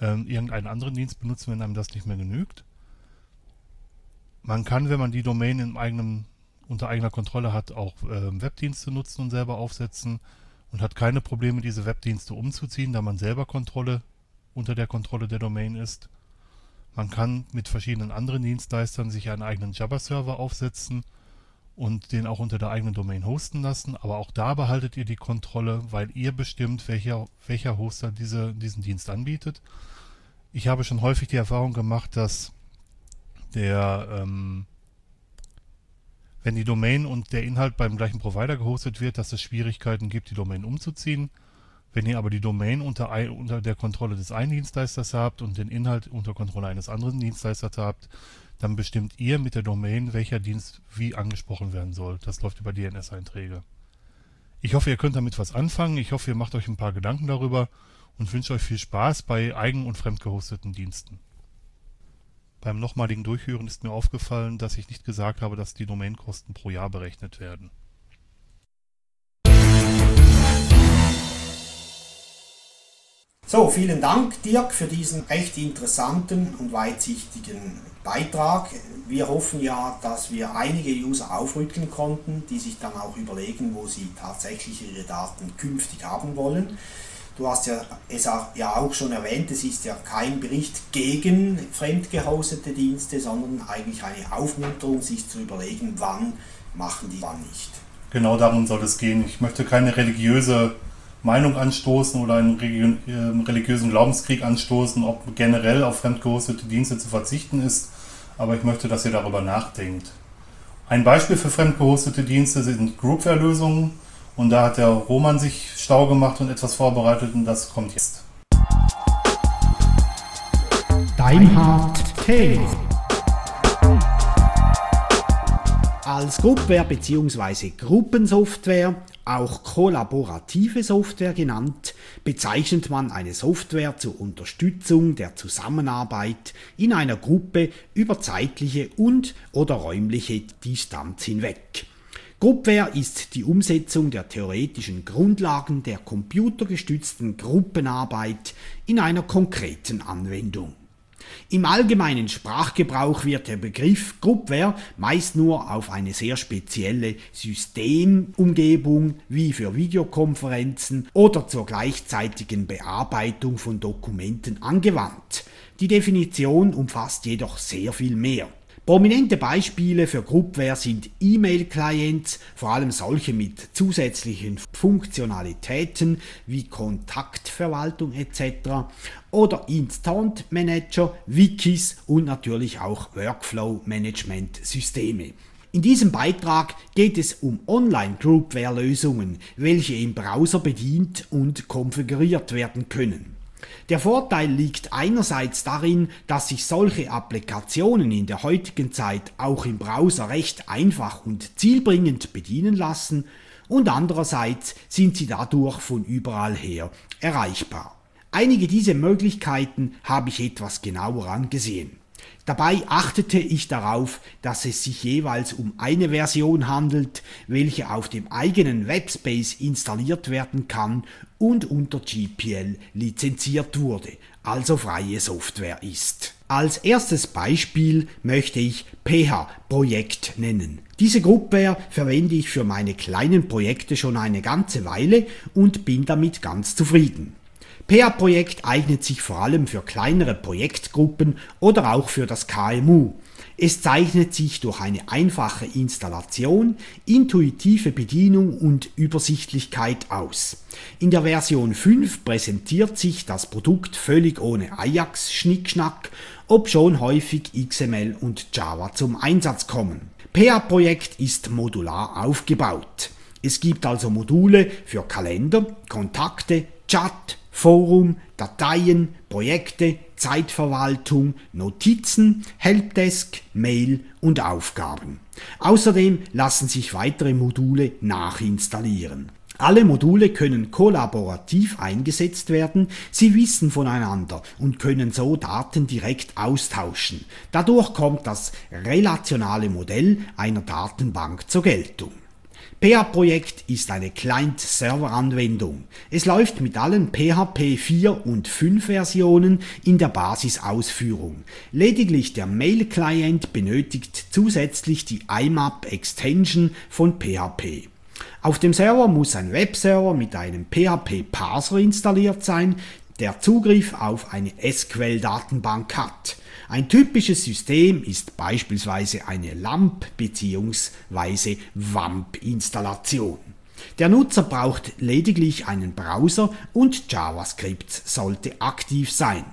B: ähm, irgendeinen anderen Dienst benutzen, wenn einem das nicht mehr genügt. Man kann, wenn man die Domain in eigenem, unter eigener Kontrolle hat, auch äh, Webdienste nutzen und selber aufsetzen und hat keine Probleme, diese Webdienste umzuziehen, da man selber Kontrolle unter der Kontrolle der Domain ist. Man kann mit verschiedenen anderen Dienstleistern sich einen eigenen Jabber-Server aufsetzen und den auch unter der eigenen Domain hosten lassen. Aber auch da behaltet ihr die Kontrolle, weil ihr bestimmt, welcher, welcher Hoster diese, diesen Dienst anbietet. Ich habe schon häufig die Erfahrung gemacht, dass der, ähm, wenn die Domain und der Inhalt beim gleichen Provider gehostet wird, dass es Schwierigkeiten gibt, die Domain umzuziehen. Wenn ihr aber die Domain unter, unter der Kontrolle des einen Dienstleisters habt und den Inhalt unter Kontrolle eines anderen Dienstleisters habt, dann bestimmt ihr mit der Domain, welcher Dienst wie angesprochen werden soll. Das läuft über DNS-Einträge. Ich hoffe, ihr könnt damit was anfangen. Ich hoffe, ihr macht euch ein paar Gedanken darüber und wünsche euch viel Spaß bei eigen- und fremdgehosteten Diensten. Beim nochmaligen Durchführen ist mir aufgefallen, dass ich nicht gesagt habe, dass die Domainkosten pro Jahr berechnet werden.
D: So, vielen Dank, Dirk, für diesen recht interessanten und weitsichtigen Beitrag. Wir hoffen ja, dass wir einige User aufrütteln konnten, die sich dann auch überlegen, wo sie tatsächlich ihre Daten künftig haben wollen. Du hast ja es ja auch schon erwähnt, es ist ja kein Bericht gegen fremdgehostete Dienste, sondern eigentlich eine Aufmunterung, sich zu überlegen, wann machen die, wann nicht.
B: Genau darum soll es gehen. Ich möchte keine religiöse Meinung anstoßen oder einen ähm, religiösen Glaubenskrieg anstoßen, ob generell auf fremdgehostete Dienste zu verzichten ist, aber ich möchte, dass ihr darüber nachdenkt. Ein Beispiel für fremdgehostete Dienste sind Groupware-Lösungen und da hat der Roman sich stau gemacht und etwas vorbereitet und das kommt jetzt.
C: Deimhard Thema. Als Gruppware bzw. Gruppensoftware auch kollaborative Software genannt, bezeichnet man eine Software zur Unterstützung der Zusammenarbeit in einer Gruppe über zeitliche und oder räumliche Distanz hinweg. Gruppware ist die Umsetzung der theoretischen Grundlagen der computergestützten Gruppenarbeit in einer konkreten Anwendung. Im allgemeinen Sprachgebrauch wird der Begriff Groupware meist nur auf eine sehr spezielle Systemumgebung wie für Videokonferenzen oder zur gleichzeitigen Bearbeitung von Dokumenten angewandt. Die Definition umfasst jedoch sehr viel mehr. Prominente Beispiele für Groupware sind E-Mail-Clients, vor allem solche mit zusätzlichen Funktionalitäten wie Kontaktverwaltung etc. oder Instant Manager, Wikis und natürlich auch Workflow-Management-Systeme. In diesem Beitrag geht es um Online-Groupware-Lösungen, welche im Browser bedient und konfiguriert werden können. Der Vorteil liegt einerseits darin, dass sich solche Applikationen in der heutigen Zeit auch im Browser recht einfach und zielbringend bedienen lassen und andererseits sind sie dadurch von überall her erreichbar. Einige dieser Möglichkeiten habe ich etwas genauer angesehen. Dabei achtete ich darauf, dass es sich jeweils um eine Version handelt, welche auf dem eigenen Webspace installiert werden kann und unter GPL lizenziert wurde, also freie Software ist. Als erstes Beispiel möchte ich PH Projekt nennen. Diese Gruppe verwende ich für meine kleinen Projekte schon eine ganze Weile und bin damit ganz zufrieden. PA-Projekt eignet sich vor allem für kleinere Projektgruppen oder auch für das KMU. Es zeichnet sich durch eine einfache Installation, intuitive Bedienung und Übersichtlichkeit aus. In der Version 5 präsentiert sich das Produkt völlig ohne Ajax-Schnickschnack, obschon häufig XML und Java zum Einsatz kommen. PA-Projekt ist modular aufgebaut. Es gibt also Module für Kalender, Kontakte, Chat, Forum, Dateien, Projekte, Zeitverwaltung, Notizen, Helpdesk, Mail und Aufgaben. Außerdem lassen sich weitere Module nachinstallieren. Alle Module können kollaborativ eingesetzt werden, sie wissen voneinander und können so Daten direkt austauschen. Dadurch kommt das relationale Modell einer Datenbank zur Geltung. PA-Projekt ist eine Client-Server-Anwendung. Es läuft mit allen PHP 4 und 5 Versionen in der Basisausführung. Lediglich der Mail-Client benötigt zusätzlich die IMAP-Extension von PHP. Auf dem Server muss ein Webserver mit einem PHP-Parser installiert sein, der Zugriff auf eine SQL-Datenbank hat. Ein typisches System ist beispielsweise eine LAMP bzw. WAMP-Installation. Der Nutzer braucht lediglich einen Browser und JavaScript sollte aktiv sein.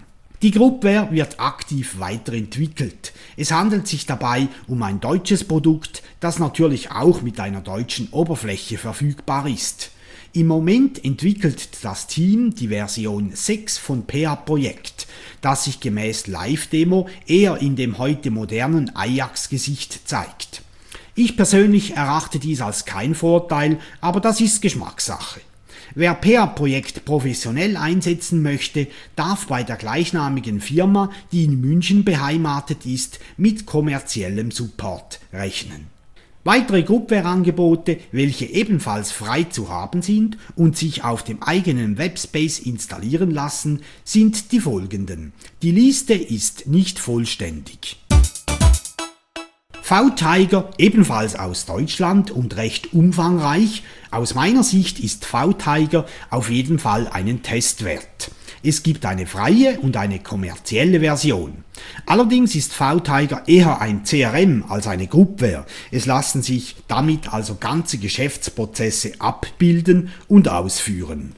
C: Die Groupware wird aktiv weiterentwickelt. Es handelt sich dabei um ein deutsches Produkt, das natürlich auch mit einer deutschen Oberfläche verfügbar ist. Im Moment entwickelt das Team die Version 6 von PA Projekt, das sich gemäß Live-Demo eher in dem heute modernen Ajax-Gesicht zeigt. Ich persönlich erachte dies als kein Vorteil, aber das ist Geschmackssache. Wer PA-Projekt professionell einsetzen möchte, darf bei der gleichnamigen Firma, die in München beheimatet ist, mit kommerziellem Support rechnen. Weitere Groupware-Angebote, welche ebenfalls frei zu haben sind und sich auf dem eigenen Webspace installieren lassen, sind die folgenden. Die Liste ist nicht vollständig. V-Tiger, ebenfalls aus Deutschland und recht umfangreich. Aus meiner Sicht ist V-Tiger auf jeden Fall einen Test wert. Es gibt eine freie und eine kommerzielle Version. Allerdings ist V-Tiger eher ein CRM als eine Groupware. Es lassen sich damit also ganze Geschäftsprozesse abbilden und ausführen.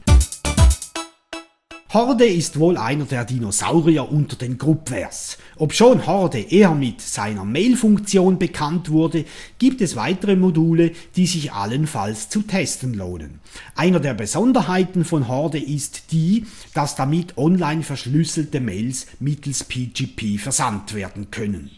C: Horde ist wohl einer der Dinosaurier unter den Groupwares. Obschon Horde eher mit seiner Mail-Funktion bekannt wurde, gibt es weitere Module, die sich allenfalls zu testen lohnen. Einer der Besonderheiten von Horde ist die, dass damit online verschlüsselte Mails mittels PGP versandt werden können.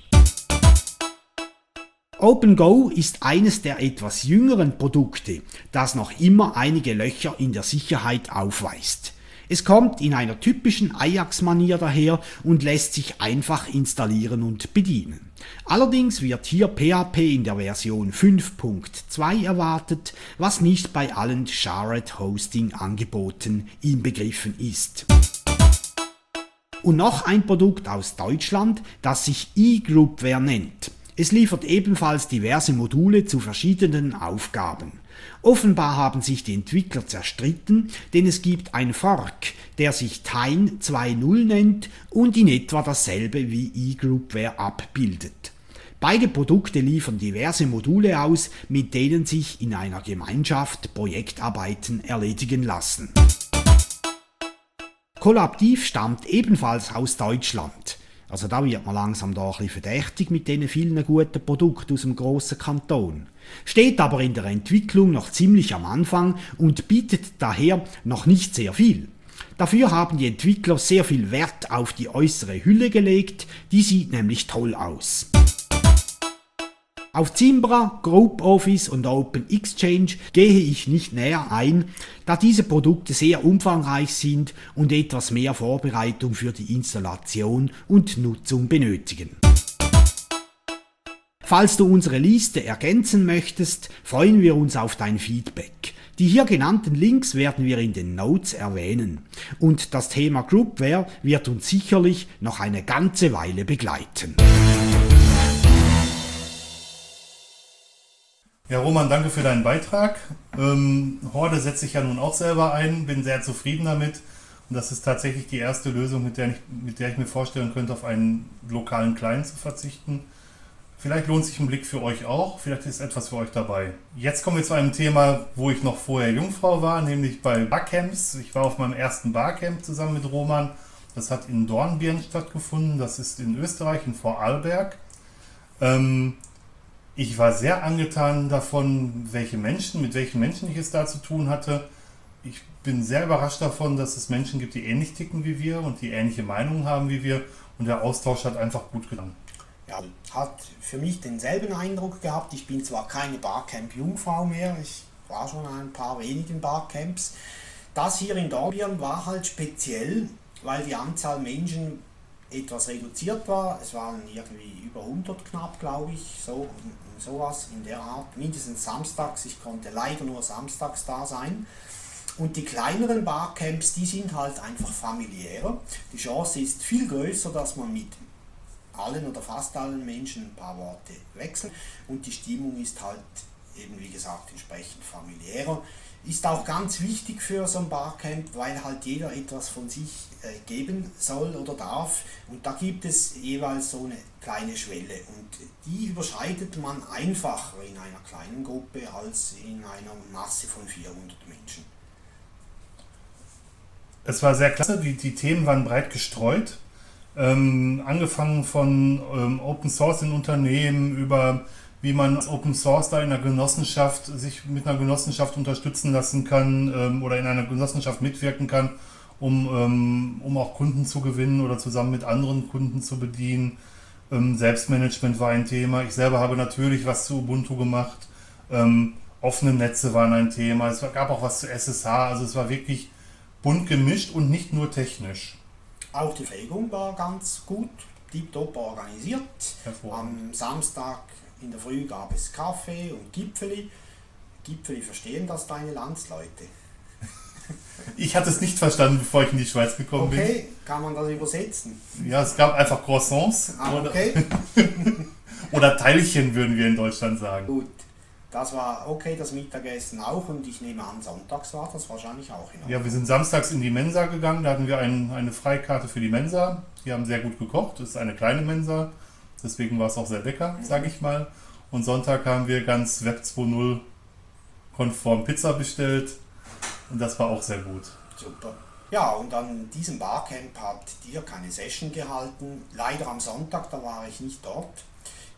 C: OpenGo ist eines der etwas jüngeren Produkte, das noch immer einige Löcher in der Sicherheit aufweist. Es kommt in einer typischen Ajax-Manier daher und lässt sich einfach installieren und bedienen. Allerdings wird hier PHP in der Version 5.2 erwartet, was nicht bei allen Shared Hosting Angeboten inbegriffen ist. Und noch ein Produkt aus Deutschland, das sich eGroupware nennt. Es liefert ebenfalls diverse Module zu verschiedenen Aufgaben. Offenbar haben sich die Entwickler zerstritten, denn es gibt ein Fork, der sich Tyne 2.0 nennt und in etwa dasselbe wie eGroupware abbildet. Beide Produkte liefern diverse Module aus, mit denen sich in einer Gemeinschaft Projektarbeiten erledigen lassen. Kollabtiv stammt ebenfalls aus Deutschland. Also da wird man langsam da ein bisschen verdächtig mit diesen vielen guten Produkten aus dem grossen Kanton. Steht aber in der Entwicklung noch ziemlich am Anfang und bietet daher noch nicht sehr viel. Dafür haben die Entwickler sehr viel Wert auf die äußere Hülle gelegt, die sieht nämlich toll aus. Auf Zimbra, Group Office und Open Exchange gehe ich nicht näher ein, da diese Produkte sehr umfangreich sind und etwas mehr Vorbereitung für die Installation und Nutzung benötigen. Falls du unsere Liste ergänzen möchtest, freuen wir uns auf dein Feedback. Die hier genannten Links werden wir in den Notes erwähnen. Und das Thema Groupware wird uns sicherlich noch eine ganze Weile begleiten.
B: Ja, Roman, danke für deinen Beitrag. Ähm, Horde setze ich ja nun auch selber ein, bin sehr zufrieden damit. Und das ist tatsächlich die erste Lösung, mit der ich, mit der ich mir vorstellen könnte, auf einen lokalen Client zu verzichten. Vielleicht lohnt sich ein Blick für euch auch, vielleicht ist etwas für euch dabei. Jetzt kommen wir zu einem Thema, wo ich noch vorher Jungfrau war, nämlich bei Barcamps. Ich war auf meinem ersten Barcamp zusammen mit Roman. Das hat in Dornbirn stattgefunden, das ist in Österreich, in Vorarlberg. Ähm, ich war sehr angetan davon, welche Menschen, mit welchen Menschen ich es da zu tun hatte. Ich bin sehr überrascht davon, dass es Menschen gibt, die ähnlich ticken wie wir und die ähnliche Meinungen haben wie wir. Und der Austausch hat einfach gut getan.
E: Ja, hat für mich denselben Eindruck gehabt. Ich bin zwar keine Barcamp-Jungfrau mehr, ich war schon ein paar wenigen Barcamps. Das hier in Dornbirn war halt speziell, weil die Anzahl Menschen etwas reduziert war. Es waren irgendwie über 100 knapp, glaube ich, so sowas in der Art. Mindestens samstags. Ich konnte leider nur samstags da sein. Und die kleineren Barcamps, die sind halt einfach familiärer. Die Chance ist viel größer, dass man mit allen oder fast allen Menschen ein paar Worte wechselt und die Stimmung ist halt
C: eben wie gesagt entsprechend familiärer. Ist auch ganz wichtig für so ein Barcamp, weil halt jeder etwas von sich geben soll oder darf. Und da gibt es jeweils so eine kleine Schwelle. Und die überschreitet man einfacher in einer kleinen Gruppe als in einer Masse von 400 Menschen.
B: Es war sehr klasse, die, die Themen waren breit gestreut. Ähm, angefangen von ähm, Open Source in Unternehmen über wie man Open Source da in einer Genossenschaft sich mit einer Genossenschaft unterstützen lassen kann ähm, oder in einer Genossenschaft mitwirken kann, um, ähm, um auch Kunden zu gewinnen oder zusammen mit anderen Kunden zu bedienen. Ähm, Selbstmanagement war ein Thema. Ich selber habe natürlich was zu Ubuntu gemacht. Ähm, offene Netze waren ein Thema. Es gab auch was zu SSH. Also es war wirklich bunt gemischt und nicht nur technisch.
C: Auch die Pflegung war ganz gut, tiptop organisiert. Am Samstag in der Früh gab es Kaffee und Gipfeli. Gipfeli verstehen das deine Landsleute?
B: Ich hatte es nicht verstanden, bevor ich in die Schweiz gekommen
C: okay.
B: bin.
C: Okay, kann man das übersetzen?
B: Ja, es gab einfach Croissants.
C: Ah, okay.
B: Oder, oder Teilchen, würden wir in Deutschland sagen.
C: Gut. Das war okay, das Mittagessen auch und ich nehme an, sonntags war das wahrscheinlich auch in
B: Ordnung. Ja, wir sind samstags in die Mensa gegangen, da hatten wir ein, eine Freikarte für die Mensa. Die haben sehr gut gekocht, das ist eine kleine Mensa, deswegen war es auch sehr lecker, sage ich mal. Und Sonntag haben wir ganz Web 2.0 konform Pizza bestellt und das war auch sehr gut.
C: Super. Ja, und an diesem Barcamp hat Dirk eine Session gehalten. Leider am Sonntag, da war ich nicht dort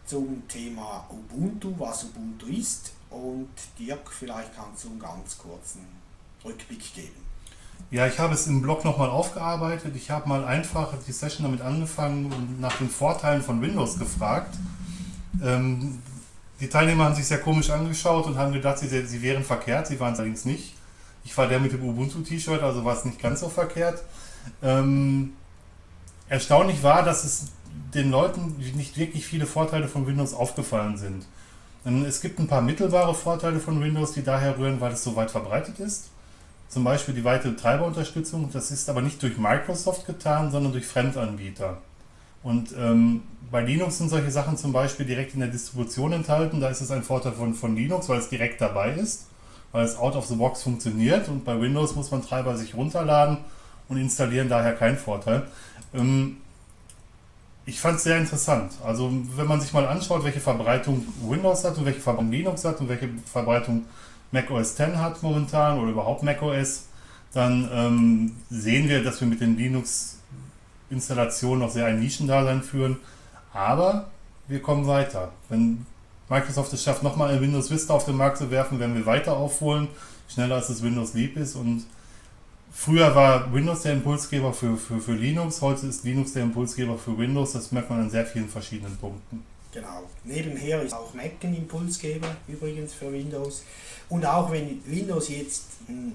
C: zum Thema Ubuntu, was Ubuntu ist. Und Dirk, vielleicht kannst du einen ganz kurzen Rückblick geben.
B: Ja, ich habe es im Blog nochmal aufgearbeitet. Ich habe mal einfach die Session damit angefangen und nach den Vorteilen von Windows gefragt. Ähm, die Teilnehmer haben sich sehr komisch angeschaut und haben gedacht, sie, sie wären verkehrt. Sie waren es allerdings nicht. Ich war der mit dem Ubuntu-T-Shirt, also war es nicht ganz so verkehrt. Ähm, erstaunlich war, dass es den Leuten nicht wirklich viele Vorteile von Windows aufgefallen sind. Es gibt ein paar mittelbare Vorteile von Windows, die daher rühren, weil es so weit verbreitet ist. Zum Beispiel die weite Treiberunterstützung. Das ist aber nicht durch Microsoft getan, sondern durch Fremdanbieter. Und ähm, bei Linux sind solche Sachen zum Beispiel direkt in der Distribution enthalten. Da ist es ein Vorteil von, von Linux, weil es direkt dabei ist, weil es out of the box funktioniert. Und bei Windows muss man Treiber sich runterladen und installieren, daher kein Vorteil. Ähm, ich fand es sehr interessant. Also wenn man sich mal anschaut, welche Verbreitung Windows hat und welche Verbreitung Linux hat und welche Verbreitung Mac OS X hat momentan oder überhaupt Mac OS, dann ähm, sehen wir, dass wir mit den Linux-Installationen noch sehr ein Nischendasein führen. Aber wir kommen weiter. Wenn Microsoft es schafft, nochmal ein Windows Vista auf den Markt zu werfen, werden wir weiter aufholen, schneller als es Windows lieb ist und Früher war Windows der Impulsgeber für, für, für Linux, heute ist Linux der Impulsgeber für Windows. Das merkt man an sehr vielen verschiedenen Punkten.
C: Genau. Nebenher ist auch Mac ein Impulsgeber übrigens für Windows. Und auch wenn Windows jetzt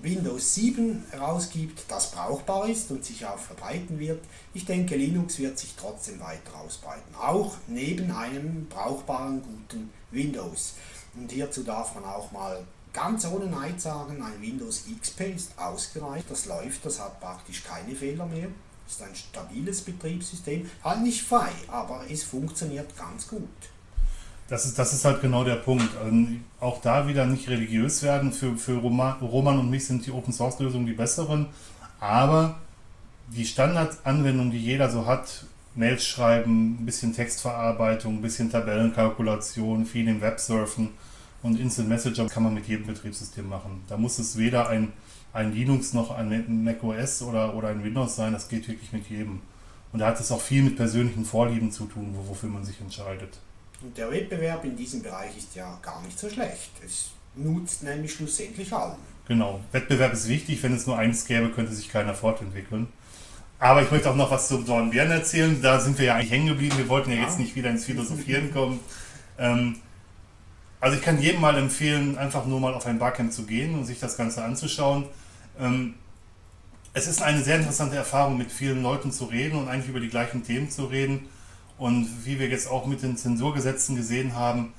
C: Windows 7 rausgibt, das brauchbar ist und sich auch verbreiten wird, ich denke, Linux wird sich trotzdem weiter ausbreiten. Auch neben einem brauchbaren, guten Windows. Und hierzu darf man auch mal Ganz ohne Neid sagen, ein Windows XP ist ausgereicht, das läuft, das hat praktisch keine Fehler mehr, ist ein stabiles Betriebssystem, halt nicht frei, aber es funktioniert ganz gut.
B: Das ist, das ist halt genau der Punkt. Also auch da wieder nicht religiös werden. Für, für Roman und mich sind die Open Source Lösungen die besseren. Aber die Standardanwendung, die jeder so hat, Mails schreiben, ein bisschen Textverarbeitung, ein bisschen Tabellenkalkulation, viel im Web surfen, und Instant Messenger kann man mit jedem Betriebssystem machen. Da muss es weder ein, ein Linux noch ein Mac OS oder, oder ein Windows sein, das geht wirklich mit jedem. Und da hat es auch viel mit persönlichen Vorlieben zu tun, wofür man sich entscheidet.
C: Und der Wettbewerb in diesem Bereich ist ja gar nicht so schlecht. Es nutzt nämlich schlussendlich allen.
B: Genau. Wettbewerb ist wichtig. Wenn es nur eins gäbe, könnte sich keiner fortentwickeln. Aber ich möchte auch noch was zu Dornbirn erzählen. Da sind wir ja eigentlich hängen geblieben. Wir wollten ja, ja. jetzt nicht wieder ins Philosophieren kommen. Ähm, also ich kann jedem mal empfehlen, einfach nur mal auf ein Barcamp zu gehen und sich das Ganze anzuschauen. Ähm, es ist eine sehr interessante Erfahrung, mit vielen Leuten zu reden und eigentlich über die gleichen Themen zu reden. Und wie wir jetzt auch mit den Zensurgesetzen gesehen haben,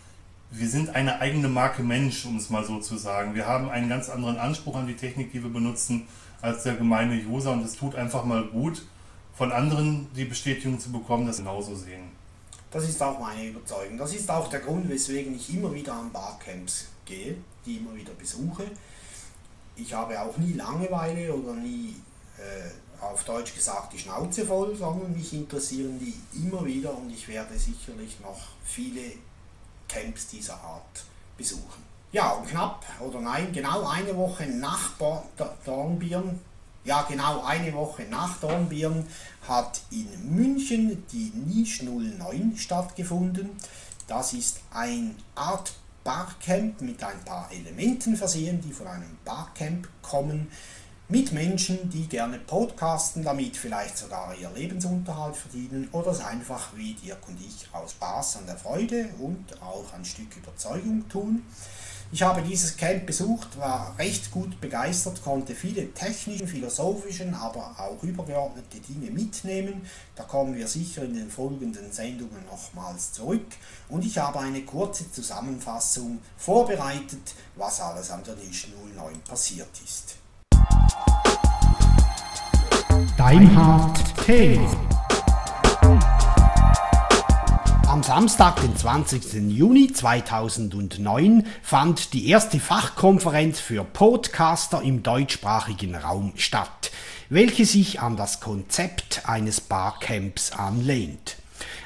B: wir sind eine eigene Marke Mensch, um es mal so zu sagen. Wir haben einen ganz anderen Anspruch an die Technik, die wir benutzen, als der gemeine User. Und es tut einfach mal gut, von anderen die Bestätigung zu bekommen, dass sie genauso sehen.
F: Das ist auch meine Überzeugung. Das ist auch der Grund, weswegen ich immer wieder an Barcamps gehe, die immer wieder besuche. Ich habe auch nie Langeweile oder nie äh, auf Deutsch gesagt die Schnauze voll, sondern mich interessieren die immer wieder und ich werde sicherlich noch viele Camps dieser Art besuchen. Ja, und knapp, oder nein, genau eine Woche nach Dornbirn, ja genau eine Woche nach Dornbirn hat in München die Niche 09 stattgefunden. Das ist ein Art Barcamp mit ein paar Elementen versehen, die von einem Barcamp kommen mit Menschen, die gerne podcasten, damit vielleicht sogar ihr Lebensunterhalt verdienen oder es einfach wie Dirk und ich aus Spaß an der Freude und auch ein Stück Überzeugung tun. Ich habe dieses Camp besucht, war recht gut begeistert, konnte viele technische, philosophischen, aber auch übergeordnete Dinge mitnehmen. Da kommen wir sicher in den folgenden Sendungen nochmals zurück. Und ich habe eine kurze Zusammenfassung vorbereitet, was alles an der Niche 09 passiert ist.
C: Deimhardt Thema. Am Samstag, den 20. Juni 2009, fand die erste Fachkonferenz für Podcaster im deutschsprachigen Raum statt, welche sich an das Konzept eines Barcamps anlehnt.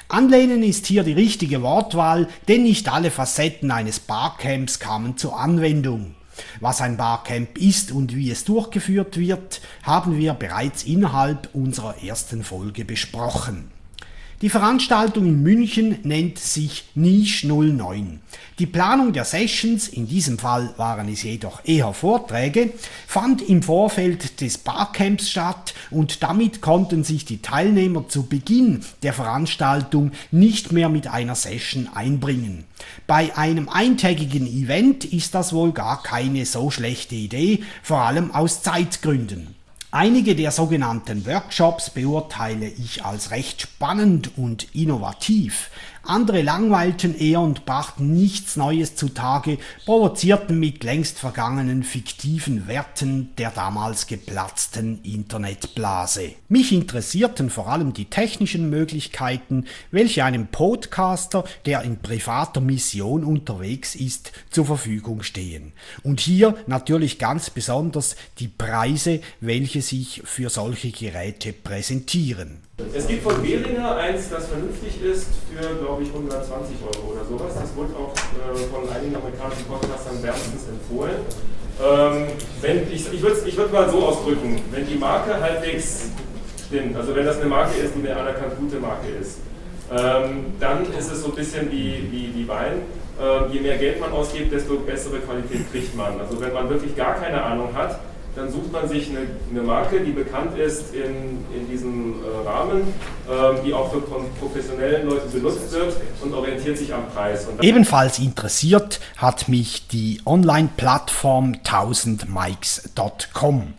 C: Anlehnen ist hier die richtige Wortwahl, denn nicht alle Facetten eines Barcamps kamen zur Anwendung. Was ein Barcamp ist und wie es durchgeführt wird, haben wir bereits innerhalb unserer ersten Folge besprochen. Die Veranstaltung in München nennt sich Niche 09. Die Planung der Sessions, in diesem Fall waren es jedoch eher Vorträge, fand im Vorfeld des Barcamps statt und damit konnten sich die Teilnehmer zu Beginn der Veranstaltung nicht mehr mit einer Session einbringen. Bei einem eintägigen Event ist das wohl gar keine so schlechte Idee, vor allem aus Zeitgründen. Einige der sogenannten Workshops beurteile ich als recht spannend und innovativ. Andere langweilten eher und brachten nichts Neues zutage, provozierten mit längst vergangenen fiktiven Werten der damals geplatzten Internetblase. Mich interessierten vor allem die technischen Möglichkeiten, welche einem Podcaster, der in privater Mission unterwegs ist, zur Verfügung stehen. Und hier natürlich ganz besonders die Preise, welche sich für solche Geräte präsentieren.
G: Es gibt von Behringer eins, das vernünftig ist, für, glaube ich, 120 Euro oder sowas. Das wurde auch äh, von einigen amerikanischen Podcastern wärmstens empfohlen. Ähm, wenn, ich ich würde es würd mal so ausdrücken, wenn die Marke halbwegs stimmt, also wenn das eine Marke ist, die eine anerkannt gute Marke ist, ähm, dann ist es so ein bisschen wie, wie, wie Wein. Ähm, je mehr Geld man ausgibt, desto bessere Qualität kriegt man. Also wenn man wirklich gar keine Ahnung hat, dann sucht man sich eine, eine Marke, die bekannt ist in, in diesem äh, Rahmen, äh, die auch für professionellen Leute benutzt wird und orientiert sich am Preis.
C: Ebenfalls interessiert hat mich die Online-Plattform 1000mics.com.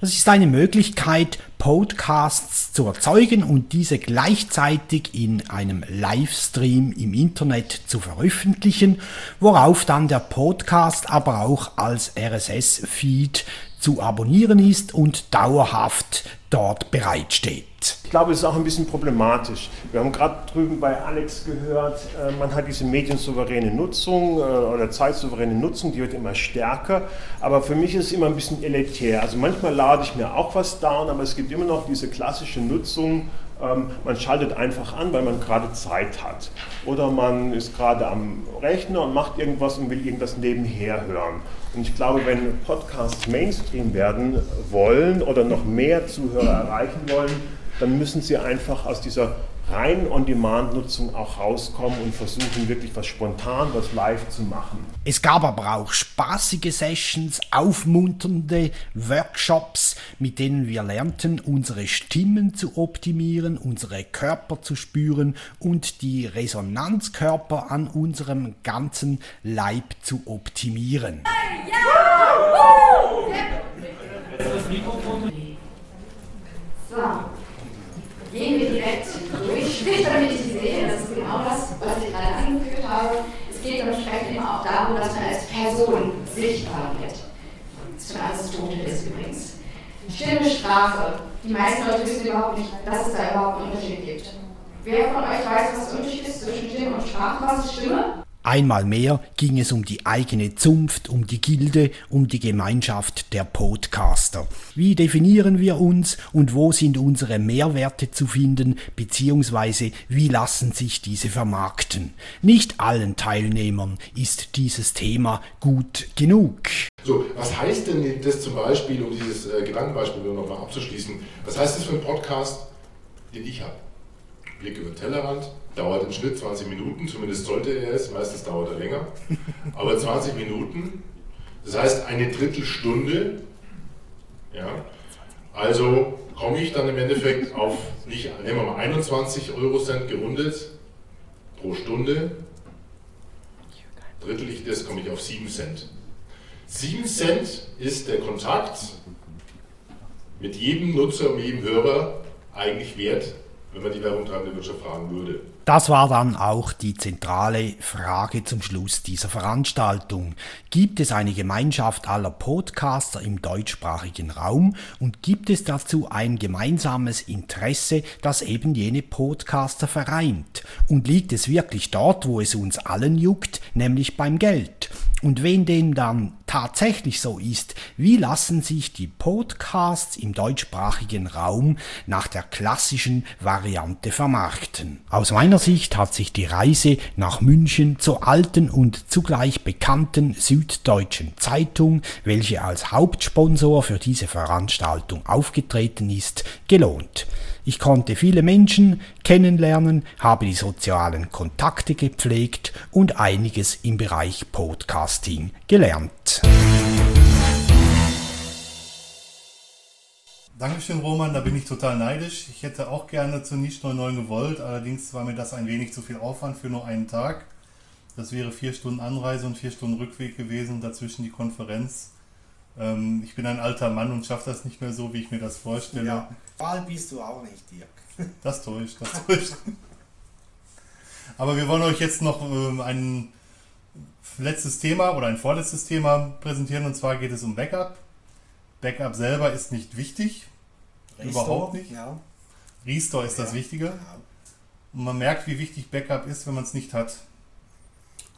C: Das ist eine Möglichkeit, Podcasts zu erzeugen und diese gleichzeitig in einem Livestream im Internet zu veröffentlichen, worauf dann der Podcast aber auch als RSS-Feed zu abonnieren ist und dauerhaft dort bereitsteht.
H: Ich glaube, es ist auch ein bisschen problematisch. Wir haben gerade drüben bei Alex gehört, äh, man hat diese mediensouveräne Nutzung äh, oder zeitsouveräne Nutzung, die wird immer stärker. Aber für mich ist es immer ein bisschen elitär. Also manchmal lade ich mir auch was down, aber es gibt immer noch diese klassische Nutzung. Ähm, man schaltet einfach an, weil man gerade Zeit hat. Oder man ist gerade am Rechner und macht irgendwas und will irgendwas nebenher hören. Und ich glaube, wenn Podcasts Mainstream werden wollen oder noch mehr Zuhörer erreichen wollen, dann müssen sie einfach aus dieser rein On-Demand-Nutzung auch rauskommen und versuchen wirklich was spontan, was live zu machen.
C: Es gab aber auch spaßige Sessions, aufmunternde Workshops, mit denen wir lernten, unsere Stimmen zu optimieren, unsere Körper zu spüren und die Resonanzkörper an unserem ganzen Leib zu optimieren. Hey, yeah!
I: So gehen wir direkt durch, damit Sie sehen, das ist genau das, was ich gerade angeführt habe. Es geht entsprechend immer auch darum, dass man als Person sichtbar wird. Das ist schon Aristoteles ist übrigens. Stimme, Sprache. Die meisten Leute wissen überhaupt nicht, dass es da überhaupt einen Unterschied gibt. Wer von euch weiß, was der Unterschied ist zwischen Sprache, was ist Stimme?
J: Einmal mehr ging es um die eigene Zunft, um die Gilde, um die Gemeinschaft der Podcaster. Wie definieren wir uns und wo sind unsere Mehrwerte zu finden, beziehungsweise wie lassen sich diese vermarkten? Nicht allen Teilnehmern ist dieses Thema gut genug.
K: So, was heißt denn das zum Beispiel, um dieses äh, Gedankenbeispiel nochmal abzuschließen, was heißt das für einen Podcast, den ich habe? Blick über den Tellerrand, dauert im Schnitt 20 Minuten, zumindest sollte er es, meistens dauert er länger, aber 20 Minuten, das heißt eine Drittelstunde, ja, also komme ich dann im Endeffekt auf, nicht, nehmen wir mal 21 Euro Cent gerundet pro Stunde, drittel ich das, komme ich auf 7 Cent. 7 Cent ist der Kontakt mit jedem Nutzer und jedem Hörer eigentlich wert, wenn man die werbungtreibende Wirtschaft fragen würde.
J: Das war dann auch die zentrale Frage zum Schluss dieser Veranstaltung. Gibt es eine Gemeinschaft aller Podcaster im deutschsprachigen Raum und gibt es dazu ein gemeinsames Interesse, das eben jene Podcaster vereint? Und liegt es wirklich dort, wo es uns allen juckt, nämlich beim Geld? Und wenn dem dann tatsächlich so ist, wie lassen sich die Podcasts im deutschsprachigen Raum nach der klassischen Variante vermarkten? Aus meiner Sicht hat sich die Reise nach München zur alten und zugleich bekannten Süddeutschen Zeitung, welche als Hauptsponsor für diese Veranstaltung aufgetreten ist, gelohnt. Ich konnte viele Menschen kennenlernen, habe die sozialen Kontakte gepflegt und einiges im Bereich Podcasting gelernt.
B: Dankeschön, Roman, da bin ich total neidisch. Ich hätte auch gerne zu Niche 99 gewollt, allerdings war mir das ein wenig zu viel Aufwand für nur einen Tag. Das wäre vier Stunden Anreise und vier Stunden Rückweg gewesen, dazwischen die Konferenz. Ähm, ich bin ein alter Mann und schaffe das nicht mehr so, wie ich mir das vorstelle.
C: Ja, Wahl bist du auch nicht, Dirk.
B: Das täuscht, das täuscht. Aber wir wollen euch jetzt noch ähm, ein letztes Thema oder ein vorletztes Thema präsentieren und zwar geht es um Backup. Backup selber ist nicht wichtig. Überhaupt nicht.
C: Ja.
B: Restore ist das
C: Ja.
B: Wichtige.
C: Ja.
B: Und man merkt, wie wichtig Backup ist, wenn man es nicht hat.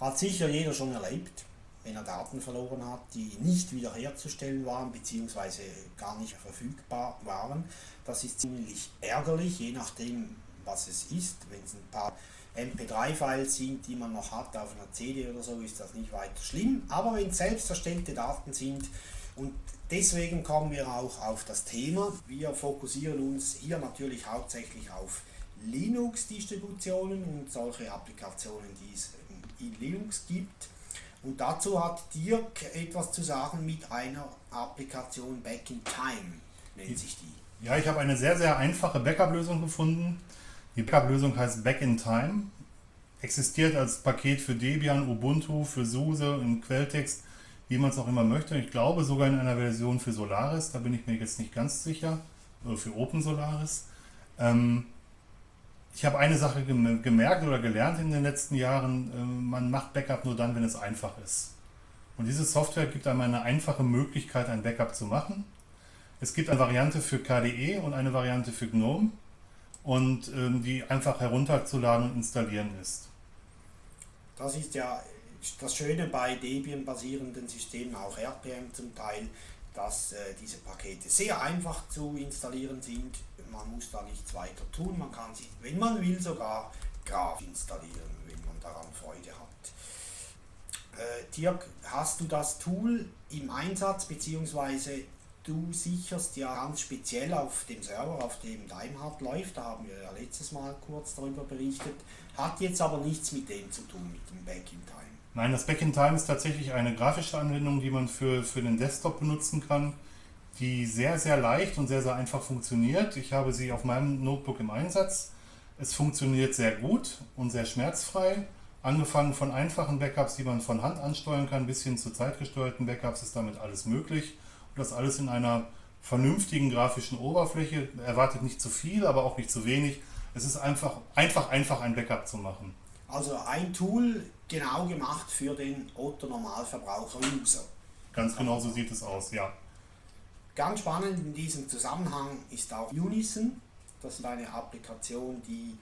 C: Hat sicher jeder schon erlebt, wenn er Daten verloren hat, die nicht wiederherzustellen waren bzw. gar nicht verfügbar waren. Das ist ziemlich ärgerlich, je nachdem, was es ist. Wenn es ein paar MP3-Files sind, die man noch hat auf einer CD oder so, ist das nicht weiter schlimm. Aber wenn es selbst erstellte Daten sind und deswegen kommen wir auch auf das Thema. Wir fokussieren uns hier natürlich hauptsächlich auf Linux-Distributionen und solche Applikationen, die es in Linux gibt. Und dazu hat Dirk etwas zu sagen mit einer Applikation Back in Time, nennt sich die.
B: Ja, ich habe eine sehr, sehr einfache Backup-Lösung gefunden. Die Backup-Lösung heißt Back in Time. Existiert als Paket für Debian, Ubuntu, für SUSE, im Quelltext, wie man es auch immer möchte. Ich glaube sogar in einer Version für Solaris, da bin ich mir jetzt nicht ganz sicher. Für Open Solaris. Ähm, ich habe eine Sache gem- gemerkt oder gelernt in den letzten Jahren. ähm, man macht Backup nur dann, wenn es einfach ist. Und diese Software gibt einem eine einfache Möglichkeit, ein Backup zu machen. Es gibt eine Variante für KDE und eine Variante für GNOME und ähm, die einfach herunterzuladen und installieren ist.
C: Das ist ja das Schöne bei Debian-basierenden Systemen, auch RPM zum Teil, dass äh, diese Pakete sehr einfach zu installieren sind. Man muss da nichts weiter tun. Man kann sie, wenn man will, sogar Graph installieren, wenn man daran Freude hat. Äh, Dirk, hast du das Tool im Einsatz, beziehungsweise du sicherst ja ganz speziell auf dem Server, auf dem Daimhardt läuft, da haben wir ja letztes Mal kurz darüber berichtet, hat jetzt aber nichts mit dem zu tun, mit dem Back in Time.
B: Nein, das Back in Time ist tatsächlich eine grafische Anwendung, die man für, für den Desktop benutzen kann, die sehr, sehr leicht und sehr, sehr einfach funktioniert. Ich habe sie auf meinem Notebook im Einsatz. Es funktioniert sehr gut und sehr schmerzfrei. Angefangen von einfachen Backups, die man von Hand ansteuern kann, bis hin zu zeitgesteuerten Backups ist damit alles möglich. Und das alles in einer vernünftigen grafischen Oberfläche. Erwartet nicht zu viel, aber auch nicht zu wenig. Es ist einfach, einfach, einfach ein Backup zu machen.
C: Also ein Tool genau gemacht für den Otto-Normalverbraucher-User.
B: Ganz genau so sieht es aus, ja.
C: Ganz spannend in diesem Zusammenhang ist auch Unison. Das ist eine Applikation, die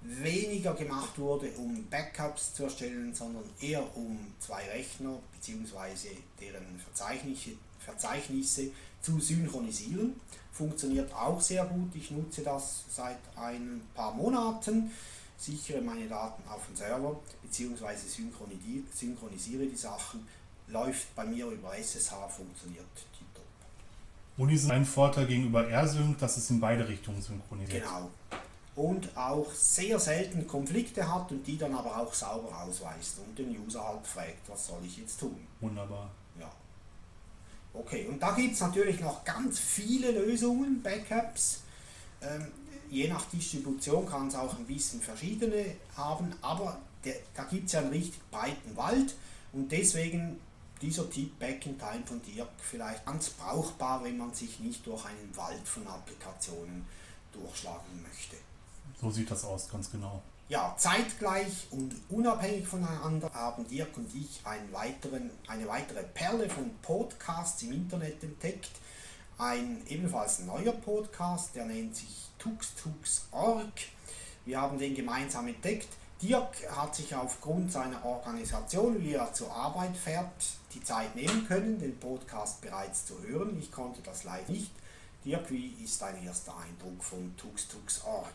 C: weniger gemacht wurde, um Backups zu erstellen, sondern eher um zwei Rechner bzw. deren Verzeichnisse, Verzeichnisse zu synchronisieren. Funktioniert auch sehr gut. Ich nutze das seit ein paar Monaten, sichere meine Daten auf den Server bzw. synchronisiere die Sachen. Läuft bei mir über SSH, funktioniert
B: Und ist ein Vorteil gegenüber AirSync, dass es in beide Richtungen synchronisiert.
C: Genau. Und auch sehr selten Konflikte hat und die dann aber auch sauber ausweist und den User halt fragt, was soll ich jetzt tun.
B: Wunderbar.
C: Ja. Okay, und da gibt es natürlich noch ganz viele Lösungen, Backups. Ähm, je nach Distribution kann es auch ein bisschen verschiedene haben, aber der, da gibt es ja einen richtig breiten Wald und deswegen dieser Tipp Back in Time von Dirk vielleicht ganz brauchbar, wenn man sich nicht durch einen Wald von Applikationen durchschlagen möchte.
B: So sieht das aus, ganz genau.
C: Ja, zeitgleich und unabhängig voneinander haben Dirk und ich einen weiteren, eine weitere Perle von Podcasts im Internet entdeckt. Ein ebenfalls neuer Podcast, der nennt sich TuxTux.org. Wir haben den gemeinsam entdeckt. Dirk hat sich aufgrund seiner Organisation, wie er zur Arbeit fährt, die Zeit nehmen können, den Podcast bereits zu hören. Ich konnte das leider nicht. Dirk, wie ist dein erster Eindruck von TuxTux.org?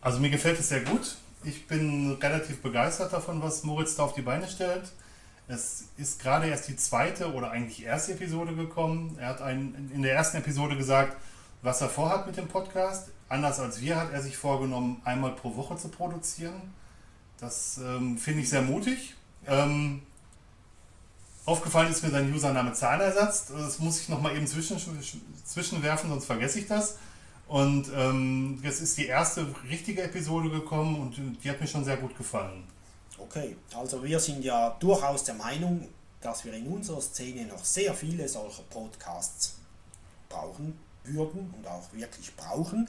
B: Also mir gefällt es sehr gut. Ich bin relativ begeistert davon, was Moritz da auf die Beine stellt. Es ist gerade erst die zweite oder eigentlich erste Episode gekommen. Er hat ein, in der ersten Episode gesagt, was er vorhat mit dem Podcast. Anders als wir hat er sich vorgenommen, einmal pro Woche zu produzieren. Das ähm, finde ich sehr mutig. Ähm, aufgefallen ist mir sein Username Zahlersatz. Das muss ich nochmal eben zwischen, zwischenwerfen, sonst vergesse ich das. Und ähm, jetzt ist die erste richtige Episode gekommen und die hat mir schon sehr gut gefallen.
C: Okay, also wir sind ja durchaus der Meinung, dass wir in unserer Szene noch sehr viele solcher Podcasts brauchen würden und auch wirklich brauchen.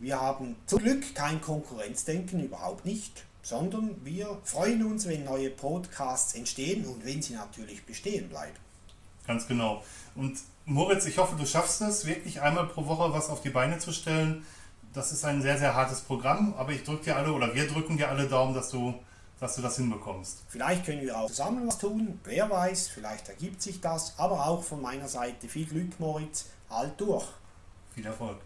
C: Wir haben zum Glück kein Konkurrenzdenken, überhaupt nicht, sondern wir freuen uns, wenn neue Podcasts entstehen und wenn sie natürlich bestehen bleiben.
B: Ganz genau. Und Moritz, ich hoffe, du schaffst es, wirklich einmal pro Woche was auf die Beine zu stellen. Das ist ein sehr, sehr hartes Programm, aber ich drücke dir alle oder wir drücken dir alle Daumen, dass du, dass du das hinbekommst.
C: Vielleicht können wir auch zusammen was tun, wer weiß, vielleicht ergibt sich das, aber auch von meiner Seite viel Glück, Moritz, halt durch.
B: Viel Erfolg.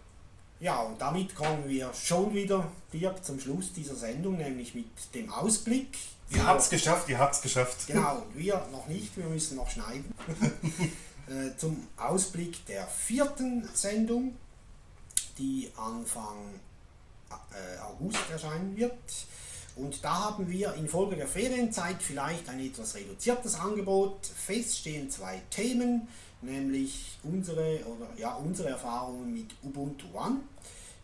C: Ja, und damit kommen wir schon wieder, Dirk, zum Schluss dieser Sendung, nämlich mit dem Ausblick.
B: Ihr habt es geschafft, ihr habt es geschafft.
C: Genau, wir noch nicht, wir müssen noch schneiden. Äh, zum Ausblick der vierten Sendung, die Anfang äh, August erscheinen wird. Und da haben wir infolge der Ferienzeit vielleicht ein etwas reduziertes Angebot. Fest stehen zwei Themen, nämlich unsere, oder, ja, unsere Erfahrungen mit Ubuntu One.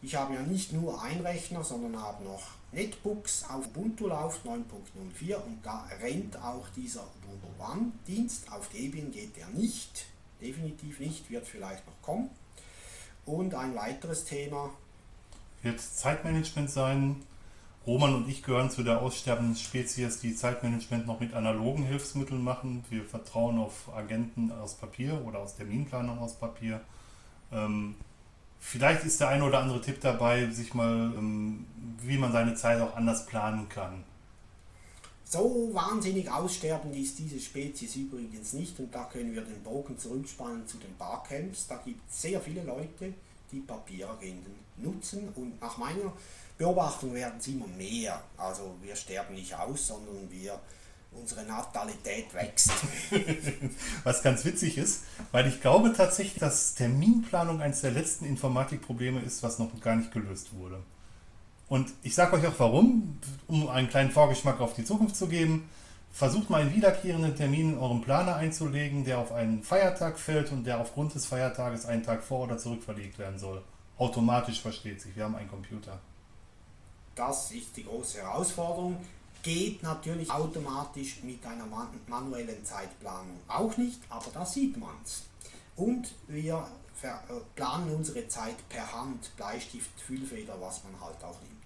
C: Ich habe ja nicht nur einen Rechner, sondern habe noch Netbooks auf Ubuntu läuft 9.04 und da rennt auch dieser Ubuntu One Dienst. Auf Debian geht er nicht, definitiv nicht, wird vielleicht noch kommen. Und ein weiteres Thema
B: wird Zeitmanagement sein. Roman und ich gehören zu der aussterbenden Spezies, die Zeitmanagement noch mit analogen Hilfsmitteln machen. Wir vertrauen auf Agenten aus Papier oder aus Terminplanern aus Papier. Ähm, vielleicht ist der eine oder andere Tipp dabei, sich mal, ähm, wie man seine Zeit auch anders planen kann.
C: So wahnsinnig aussterbend ist diese Spezies übrigens nicht und da können wir den Bogen zurückspannen zu den Barcamps. Da gibt es sehr viele Leute, die Papieragenten nutzen und nach meiner Beobachtung werden es immer mehr. Also wir sterben nicht aus, sondern wir unsere Natalität wächst.
B: Was ganz witzig ist, weil ich glaube tatsächlich, dass Terminplanung eines der letzten Informatikprobleme ist, was noch gar nicht gelöst wurde. Und ich sage euch auch warum, um einen kleinen Vorgeschmack auf die Zukunft zu geben. Versucht mal einen wiederkehrenden Termin in eurem Planer einzulegen, der auf einen Feiertag fällt und der aufgrund des Feiertages einen Tag vor oder zurück verlegt werden soll. Automatisch versteht sich, wir haben einen Computer.
C: Das ist die große Herausforderung. Geht natürlich automatisch mit einer manuellen Zeitplanung auch nicht, aber da sieht man es. Und wir äh, planen unsere Zeit per Hand, Bleistift, Füllfeder, was man halt auch nimmt.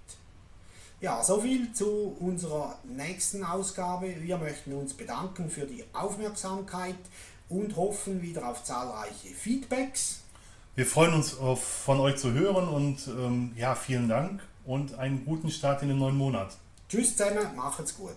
C: Ja, soviel zu unserer nächsten Ausgabe. Wir möchten uns bedanken für die Aufmerksamkeit und hoffen wieder auf zahlreiche Feedbacks.
B: Wir freuen uns auf, von euch zu hören und ähm, ja, vielen Dank und einen guten Start in den neuen Monat.
C: Tschüss zusammen, macht's gut.